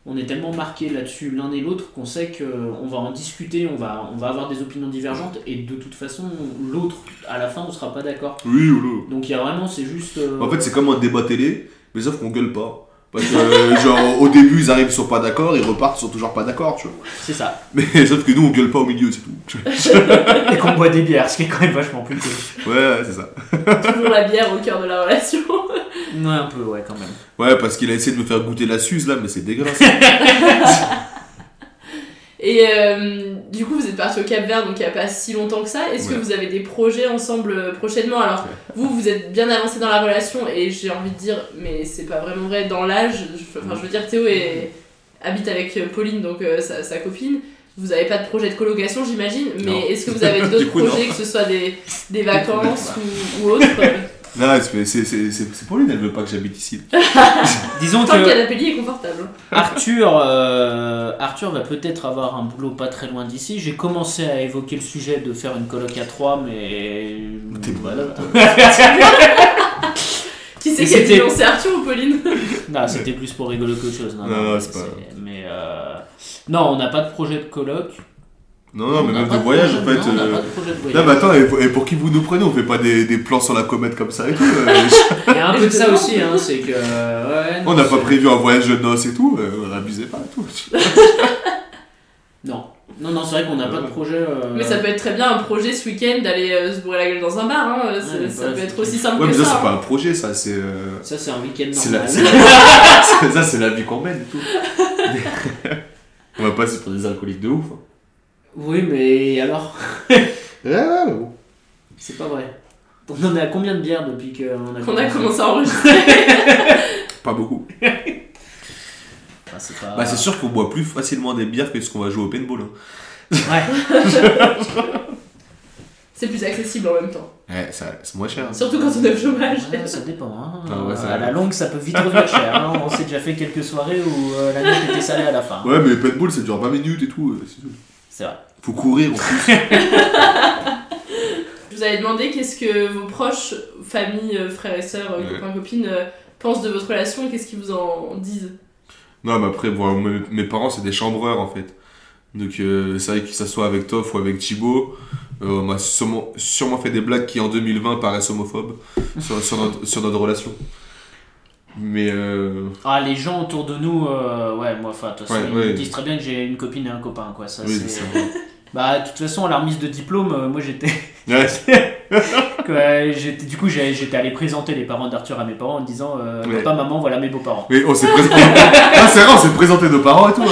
on est tellement marqué là-dessus l'un et l'autre qu'on sait qu'on va en discuter, on va, on va avoir des opinions divergentes, et de toute façon, l'autre, à la fin, on sera pas d'accord. Oui, ou Donc il y a vraiment, c'est juste. euh, En fait, c'est comme un débat télé, mais sauf qu'on gueule pas. Parce que, euh, genre, au début, ils arrivent, ils sont pas d'accord, ils repartent, ils sont toujours pas d'accord, tu vois. C'est ça. Mais sauf que nous, on gueule pas au milieu, c'est tout. Et qu'on boit des bières, ce qui est quand même vachement plus cool. Ouais, ouais, c'est ça. Toujours la bière au cœur de la relation. Ouais, un peu, ouais, quand même. Ouais, parce qu'il a essayé de me faire goûter la suze, là, mais c'est dégueulasse. Et euh, du coup, vous êtes parti au Cap Vert, donc il n'y a pas si longtemps que ça. Est-ce Ouais. que vous avez des projets ensemble euh, prochainement Alors, vous, vous êtes bien avancé dans la relation, et j'ai envie de dire, mais c'est pas vraiment vrai dans l'âge. Enfin, je veux dire, Théo est- habite avec euh, Pauline, donc euh, sa, sa copine. Vous n'avez pas de projet de colocation, j'imagine, mais est-ce que vous avez d'autres non. projets, que ce soit des, des vacances ou, ou autres non, c'est c'est- c'est- c'est- c'est Pauline, elle veut pas que j'habite ici. Disons Tant que le canapé est confortable. Arthur, euh, Arthur va peut-être avoir un boulot pas très loin d'ici. J'ai commencé à évoquer le sujet de faire une coloc à 3, mais. T'es malade, Qui c'est qui a dit c'était- non C'est Arthur ou Pauline Non, c'était plus pour rigoler qu'autre chose. Non, Non, non, c'est pas- Mais euh, non, on n'a pas de projet de coloc. Non, non, mais On n'a même de de voyage, en fait. non, on n'a euh, pas de projet de voyage. Non, mais attends, et pour, et pour qui vous nous prenez On fait pas des, des plans sur la comète comme ça et tout. euh, Il y a un peu de ça aussi, hein, c'est que. ouais, on n'a pas c'est- prévu un voyage de noces et tout, euh, abusez pas et tout. Non, non, non, c'est vrai qu'on n'a pas de projet. euh, Mais ça peut être très bien un projet ce week-end d'aller euh, se bourrer la gueule dans un bar. Hein. c'est- Ouais, ça peut c'est être aussi simple Ouais, mais que ça, ça. c'est pas hein. un projet, ça, c'est. euh, Ça, c'est un week-end c'est la, normal. c'est la- c'est- ça, c'est la vie qu'on mène et tout. on va passer pour des alcooliques de ouf. hein. Oui, mais alors Ouais, ouais, bon. C'est pas vrai. On en est à combien de bières depuis qu'on a Qu'on a commencé à enregistrer. Pas beaucoup. Ah, c'est pas... Bah, c'est sûr qu'on boit plus facilement des bières que ce qu'on va jouer au paintball. hein. Ouais. c'est plus accessible en même temps. Ouais, ça- c'est moins cher. hein. Surtout quand on est au chômage. Ouais, ça dépend. Hein. Ah ouais, ça- à la longue, ça peut vite revenir cher. hein. On s'est déjà fait quelques soirées où euh, la note était salée à la fin. Ouais, mais paintball, ça dure 20 minutes et tout. euh, c'est tout. C'est vrai. Faut courir en plus. Je vous avais demandé qu'est-ce que vos proches, famille, euh, frères et sœurs, euh, Ouais. copains, copines, euh, pensent de votre relation et qu'est-ce qu'ils vous en disent? Non, mais après, bon, mes, parents, c'est des chambreurs en fait. Donc, euh, c'est vrai que ça soit avec Toff ou avec Thibaut, euh, on m'a sûrement, sûrement fait des blagues qui en 2020 paraissent homophobes sur, sur notre, sur notre relation. Mais. Euh, Ah, les gens autour de nous, euh, ouais, moi, enfin, de toute façon, Ouais, ils me disent très bien que j'ai une copine et un copain, quoi. Ça, Oui, c'est... Bah, de toute façon, à la remise de diplôme, euh, moi, j'étais. ouais. Ouais, j'étais- du coup, j'ai- j'étais allé présenter les parents d'Arthur à mes parents en disant euh, Ouais. Papa, maman, voilà mes beaux-parents. Mais on s'est présenté. ah, c'est vrai, on s'est présenté nos parents et tout. ouais.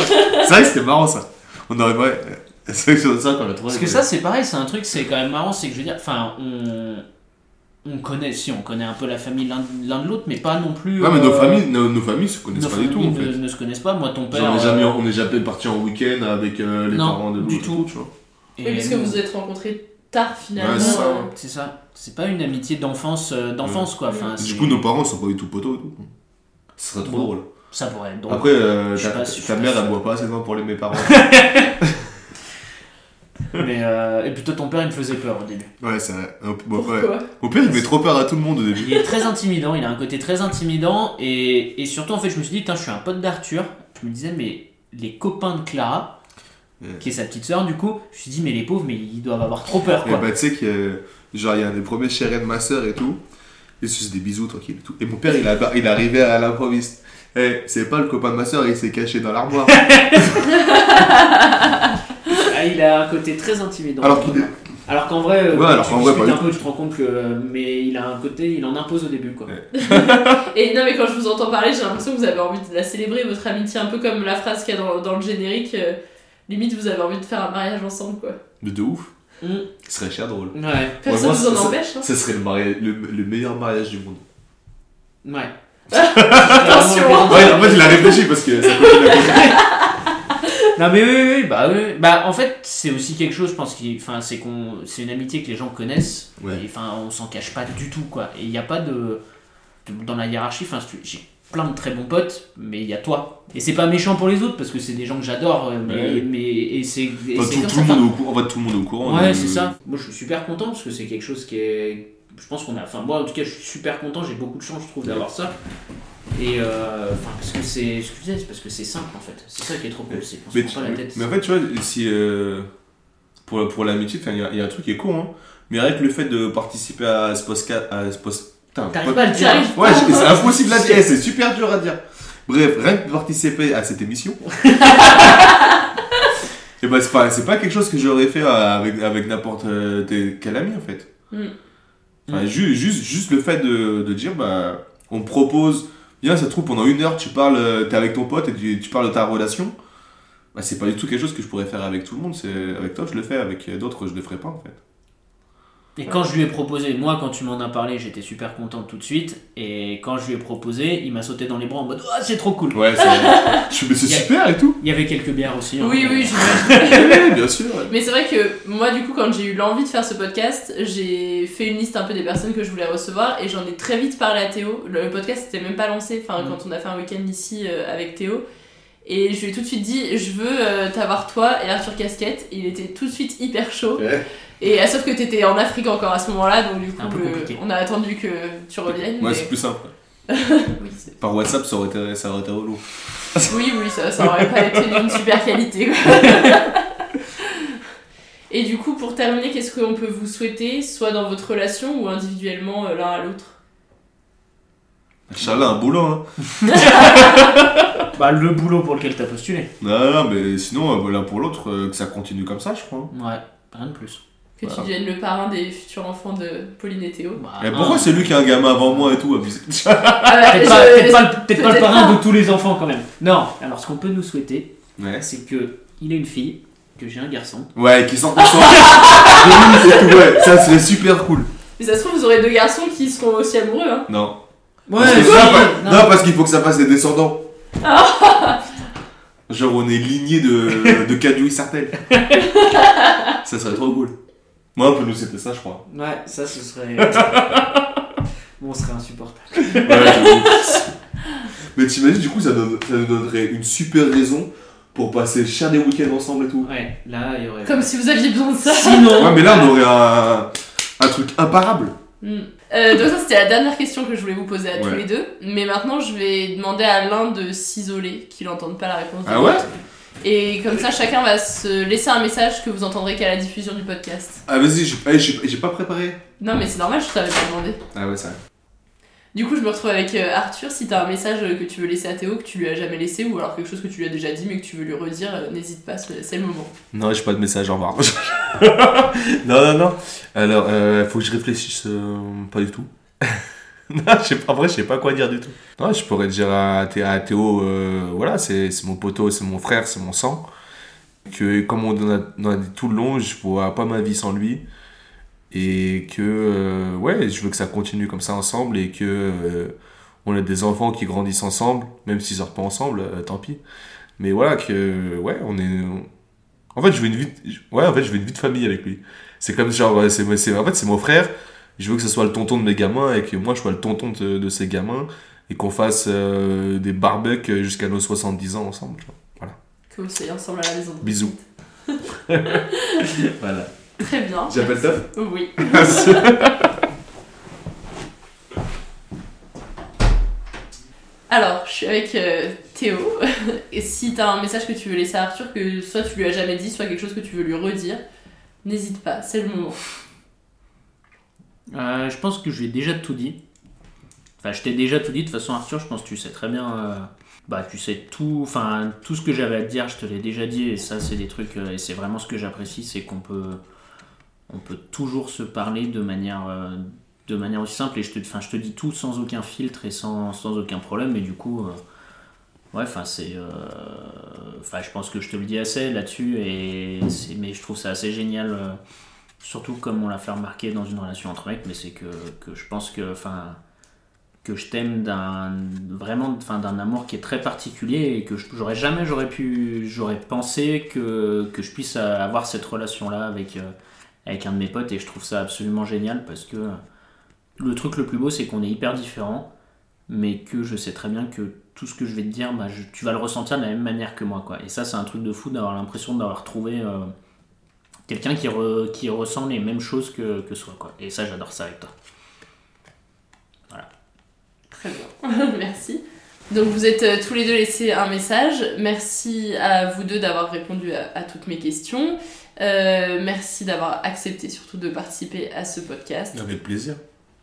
C'est vrai que c'était marrant ça. On aurait. Ouais. C'est vrai que c'est ça qu'on a trouvé. Parce que ça, c'est pareil, c'est un truc, c'est quand même marrant, c'est que je veux dire, enfin, on. On connaît, si, on connaît un peu la famille l'un l'un de l'autre, mais pas non plus. Ouais, mais nos euh, familles, nos, nos familles se connaissent nos pas du tout en familles fait. ne, ne se connaissent pas. Moi, ton père. Genre, on est jamais, euh, on est jamais parti en week-end avec euh, les Non, parents de du l'autre, tout. tu vois. et Oui, puisque nous- vous vous êtes rencontrés tard finalement. Ouais, c'est ça. C'est pas une amitié d'enfance, euh, d'enfance quoi. Enfin, Du coup, nos parents sont pas du tout potos et tout. Ce serait trop Bon. drôle. Ça pourrait être drôle. Après, euh, ta, ta pas mère, elle boit pas assez pour les mes parents. Mais, euh, et puis toi, ton père, il me faisait peur au début. ouais, c'est vrai. Bon, bon, Pourquoi ouais. Mon père, il fait trop peur à tout le monde au début. Il est très intimidant, il a un côté très intimidant. Et, et surtout, en fait, je me suis dit, je suis un pote d'Arthur. Je me disais, mais les copains de Clara, Ouais. qui est sa petite sœur, du coup, je me suis dit, mais les pauvres, mais ils doivent avoir trop peur Et quoi. bah, tu sais que, genre, il y a un des premiers chéris de ma soeur et tout. Et c'est des bisous tranquille et tout. Et mon père, il, a, il est arrivé à l'improviste. Eh, c'est pas le copain de ma soeur, il s'est caché dans l'armoire. Ah, il a un côté très intimidant. Alors qu'il est- Alors qu'en vrai, euh, Ouais, alors tu qu'en vrai, discutes pas un du peu, tu te rends compte que. Mais il a un côté, il en impose au début quoi. Et non, mais quand je vous entends parler, j'ai l'impression que vous avez envie de la célébrer, votre amitié, un peu comme la phrase qu'il y a dans, dans le générique. euh, limite, vous avez envie de faire un mariage ensemble, quoi. Mais de ouf. Mm. Ce serait cher drôle. Ouais. Personne moi, vous en ça- empêche. Hein. Ce serait le, mariage, le, le meilleur mariage du monde. Ouais. Attention. Ouais, en fait, il a réfléchi parce que ça côté. Non mais oui, oui, oui, bah oui. Bah en fait, c'est aussi quelque chose, je pense, qui, enfin, c'est qu'on, c'est une amitié que les gens connaissent. Ouais. Et enfin, on s'en cache pas du tout, quoi. Et il n'y a pas de, de- dans la hiérarchie. Enfin, j'ai plein de très bons potes, mais il y a toi. Et c'est pas méchant pour les autres parce que c'est des gens que j'adore, euh, mais, Ouais. mais et c'est, Enfin, tout, le monde au courant, en fait, tout le monde au courant. Ouais, euh, c'est ça. Moi, je suis super content parce que c'est quelque chose qui est. Je pense qu'on a. Enfin, moi, en tout cas, je suis super content. J'ai beaucoup de chance, je trouve, d'avoir ça. Et euh, enfin, parce que c'est. Ce que je disais, c'est parce que c'est simple en fait. C'est ça qui est trop cool. C'est qu'on se Mais, prend pas la tête. mais en fait, tu vois, si, euh, pour, pour l'amitié, il y, y a un truc qui est con, hein. Mais avec le fait de participer à ce podcast. À ce post... T'arrives pas à le dire. Ouais, c'est impossible à dire, c'est super dur à dire. Bref, rien que de participer à cette émission. et bah, c'est pas, pas quelque chose que j'aurais fait euh, avec, avec n'importe euh, quel ami en fait. Mm. Enfin, ju- juste, juste le fait de, de dire, bah, on viens, ça se trouve, pendant une heure, tu parles, euh, t'es avec ton pote et tu, tu parles de ta relation. Bah, c'est pas du tout quelque chose que je pourrais faire avec tout le monde. C'est, avec toi, je le fais, avec d'autres, je le ferai pas en fait. Et quand je lui ai proposé, moi quand tu m'en as parlé, j'étais super contente tout de suite. Et quand je lui ai proposé, il m'a sauté dans les bras en mode Oh, c'est trop cool. Ouais, c'est, mais super et tout. Il y avait quelques bières aussi. hein. Oui, oui, j'imagine. Bien sûr. ouais. Mais c'est vrai que moi, du coup, quand j'ai eu l'envie de faire ce podcast, j'ai fait une liste un peu des personnes que je voulais recevoir et j'en ai très vite parlé à Théo. Le podcast n'était même pas lancé, enfin, Mm. quand on a fait un week-end ici euh, avec Théo. Et je lui ai tout de suite dit Je veux euh, t'avoir toi et Arthur Casquette. Et il était tout de suite hyper chaud. Ouais. Et euh, sauf que t'étais en Afrique encore à ce moment-là, donc du coup, le- on a attendu que tu reviennes. Ouais, mais- c'est plus simple. oui, Par WhatsApp, ça aurait été, ça aurait été relou. oui, oui, ça, ça aurait pas été d'une super qualité. quoi. Et du coup, pour terminer, qu'est-ce qu'on peut vous souhaiter, soit dans votre relation ou individuellement euh, l'un à l'autre? Inch'Allah, un boulot, hein. Bah, le boulot pour lequel t'as postulé. Non, non, mais sinon, euh, l'un pour l'autre, euh, que ça continue comme ça, je crois. Ouais, rien de plus. Que tu deviennes le parrain des futurs enfants de Pauline et Théo Bah, Et pourquoi c'est lui qui a un gamin avant moi et tout Ah bah, Peut-être je- pas, peut-être pas le- pas parrain pas. de tous les enfants quand même. Non, alors ce qu'on peut nous souhaiter, Ouais. c'est que il ait une fille, que j'ai un garçon. Ouais, qui s'en ensemble. De ouf et tout, ouais, ça serait super cool. Mais ça se trouve, vous aurez deux garçons qui seront aussi amoureux. Hein. Non. Ouais, Parce ça, pas- non. non, parce qu'il faut que ça fasse des descendants. Genre, on est ligné de, de Cadouille Sartel. ça serait trop cool. Moi, un peu nous, c'était ça, je crois. Ouais, ça ce serait. bon, on serait insupportable. Ouais. Mais t'imagines, du coup, ça, donne- ça nous donnerait une super raison pour passer cher des week-ends ensemble et tout. Ouais, là il y aurait. Comme si vous aviez besoin de ça. Sinon. Ouais, mais là, on aurait un, un truc imparable. Hmm. Euh, donc ça c'était la dernière question que je voulais vous poser à tous Ouais. les deux. Mais maintenant je vais demander à l'un de s'isoler, qu'il n'entende pas la réponse de Ah ouais l'autre. Et comme ça chacun va se laisser un message que vous entendrez qu'à la diffusion du podcast. Ah, vas-y, j'ai j'ai- j'ai pas préparé. Non mais c'est normal, je t'avais pas demandé. Ah ouais, ça. Du coup je me retrouve avec euh, Arthur, si t'as un message euh, que tu veux laisser à Théo, que tu lui as jamais laissé, ou alors quelque chose que tu lui as déjà dit mais que tu veux lui redire, euh, n'hésite pas, c'est c'est le moment. Non, j'ai pas de message, au revoir. non, non, non. Alors, euh, faut que je réfléchisse. euh, pas du tout. non, je sais pas, vrai, je sais pas quoi dire du tout. Non, je pourrais dire à, Thé- à Théo, euh, voilà, c'est mon poteau, c'est mon frère, c'est mon sang. Que, comme on a, on a dit tout le long, je vois pas ma vie sans lui. Et que, euh, ouais, je veux que ça continue comme ça ensemble et que euh, on a des enfants qui grandissent ensemble, même s'ils sortent pas ensemble, euh, tant pis. Mais voilà, que, ouais, on est. En fait, je veux une vie, de- ouais, en fait, je veux une vie de famille avec lui. C'est comme genre, c'est, en fait, c'est mon frère. Je veux que ce soit le tonton de mes gamins et que moi, je sois le tonton de, de ses gamins et qu'on fasse euh, des barbecues jusqu'à nos 70 ans ensemble. tu vois. Voilà. Que vous soyez ensemble à la maison. Bisous. voilà. Très bien. J'appelle Taf Oui. Alors, je suis avec euh, Théo. Et si t'as un message que tu veux laisser à Arthur, que soit tu lui as jamais dit, soit quelque chose que tu veux lui redire, n'hésite pas, c'est le moment. Euh, je pense que je lui ai déjà tout dit. Enfin, je t'ai déjà tout dit. De toute façon, Arthur, je pense que tu sais très bien. euh, bah, tu sais tout. Enfin, tout ce que j'avais à te dire, je te l'ai déjà dit. Et ça, c'est des trucs. euh, et c'est vraiment ce que j'apprécie, c'est qu'on peut, on peut toujours se parler de manière, de manière aussi simple. Et je te, enfin, je te dis tout sans aucun filtre et sans, sans aucun problème. Et du coup, ouais, enfin, c'est, enfin, je pense que je te le dis assez là-dessus. Et mais je trouve ça assez génial. Surtout comme on l'a fait remarquer dans une relation entre mecs, mais c'est que, que je pense que, que je t'aime d'un vraiment, d'un amour qui est très particulier et que j'aurais jamais, pu, pensé que, que je puisse avoir cette relation-là avec, euh, avec un de mes potes et je trouve ça absolument génial parce que le truc le plus beau, c'est qu'on est hyper différents, mais que je sais très bien que tout ce que je vais te dire, bah, tu vas le ressentir de la même manière que moi, quoi. Et ça, c'est un truc de fou d'avoir l'impression d'avoir trouvé euh, quelqu'un qui, re- qui ressent les mêmes choses que, que soi, quoi. Et ça, j'adore ça avec toi. Voilà. Très bien, merci. Donc vous êtes euh, tous les deux laissés un message. Merci à vous deux d'avoir répondu à, à toutes mes questions. Euh, merci d'avoir accepté surtout de participer à ce podcast. Avec plaisir.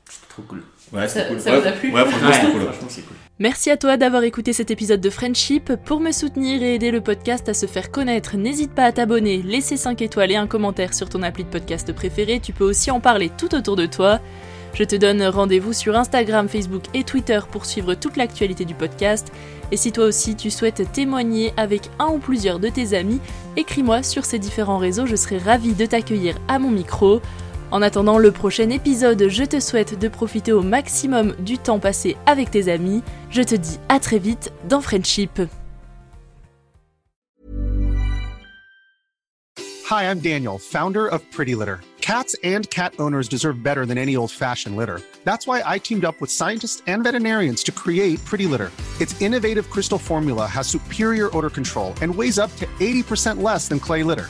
C'est trop cool. Ouais, Ça- cool. ça ouais, vous a plu Ouais, franchement, Ouais, c'était cool. franchement, c'est cool. Merci à toi d'avoir écouté cet épisode de Friendship. Pour me soutenir et aider le podcast à se faire connaître, n'hésite pas à t'abonner, laisser 5 étoiles et un commentaire sur ton appli de podcast préféré. Tu peux aussi en parler tout autour de toi. Je te donne rendez-vous sur Instagram, Facebook et Twitter pour suivre toute l'actualité du podcast. Et si toi aussi tu souhaites témoigner avec un ou plusieurs de tes amis, écris-moi sur ces différents réseaux, je serai ravie de t'accueillir à mon micro. En attendant le prochain épisode, je te souhaite de profiter au maximum du temps passé avec tes amis. Je te dis à très vite dans Friendship. Hi, I'm Daniel, founder of Pretty Litter. Cats and cat owners deserve better than any old fashioned litter. That's why I teamed up with scientists and veterinarians to create Pretty Litter. Its innovative crystal formula has superior odor control and weighs up to 80% less than clay litter.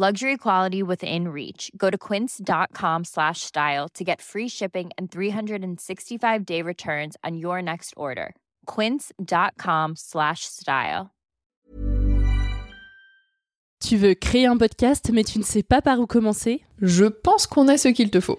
Luxury quality within reach. Go to quince.com slash style to get free shipping and 365 day returns on your next order. Quince.com slash style. Tu veux créer un podcast mais tu ne sais pas par où commencer? Je pense qu'on a ce qu'il te faut.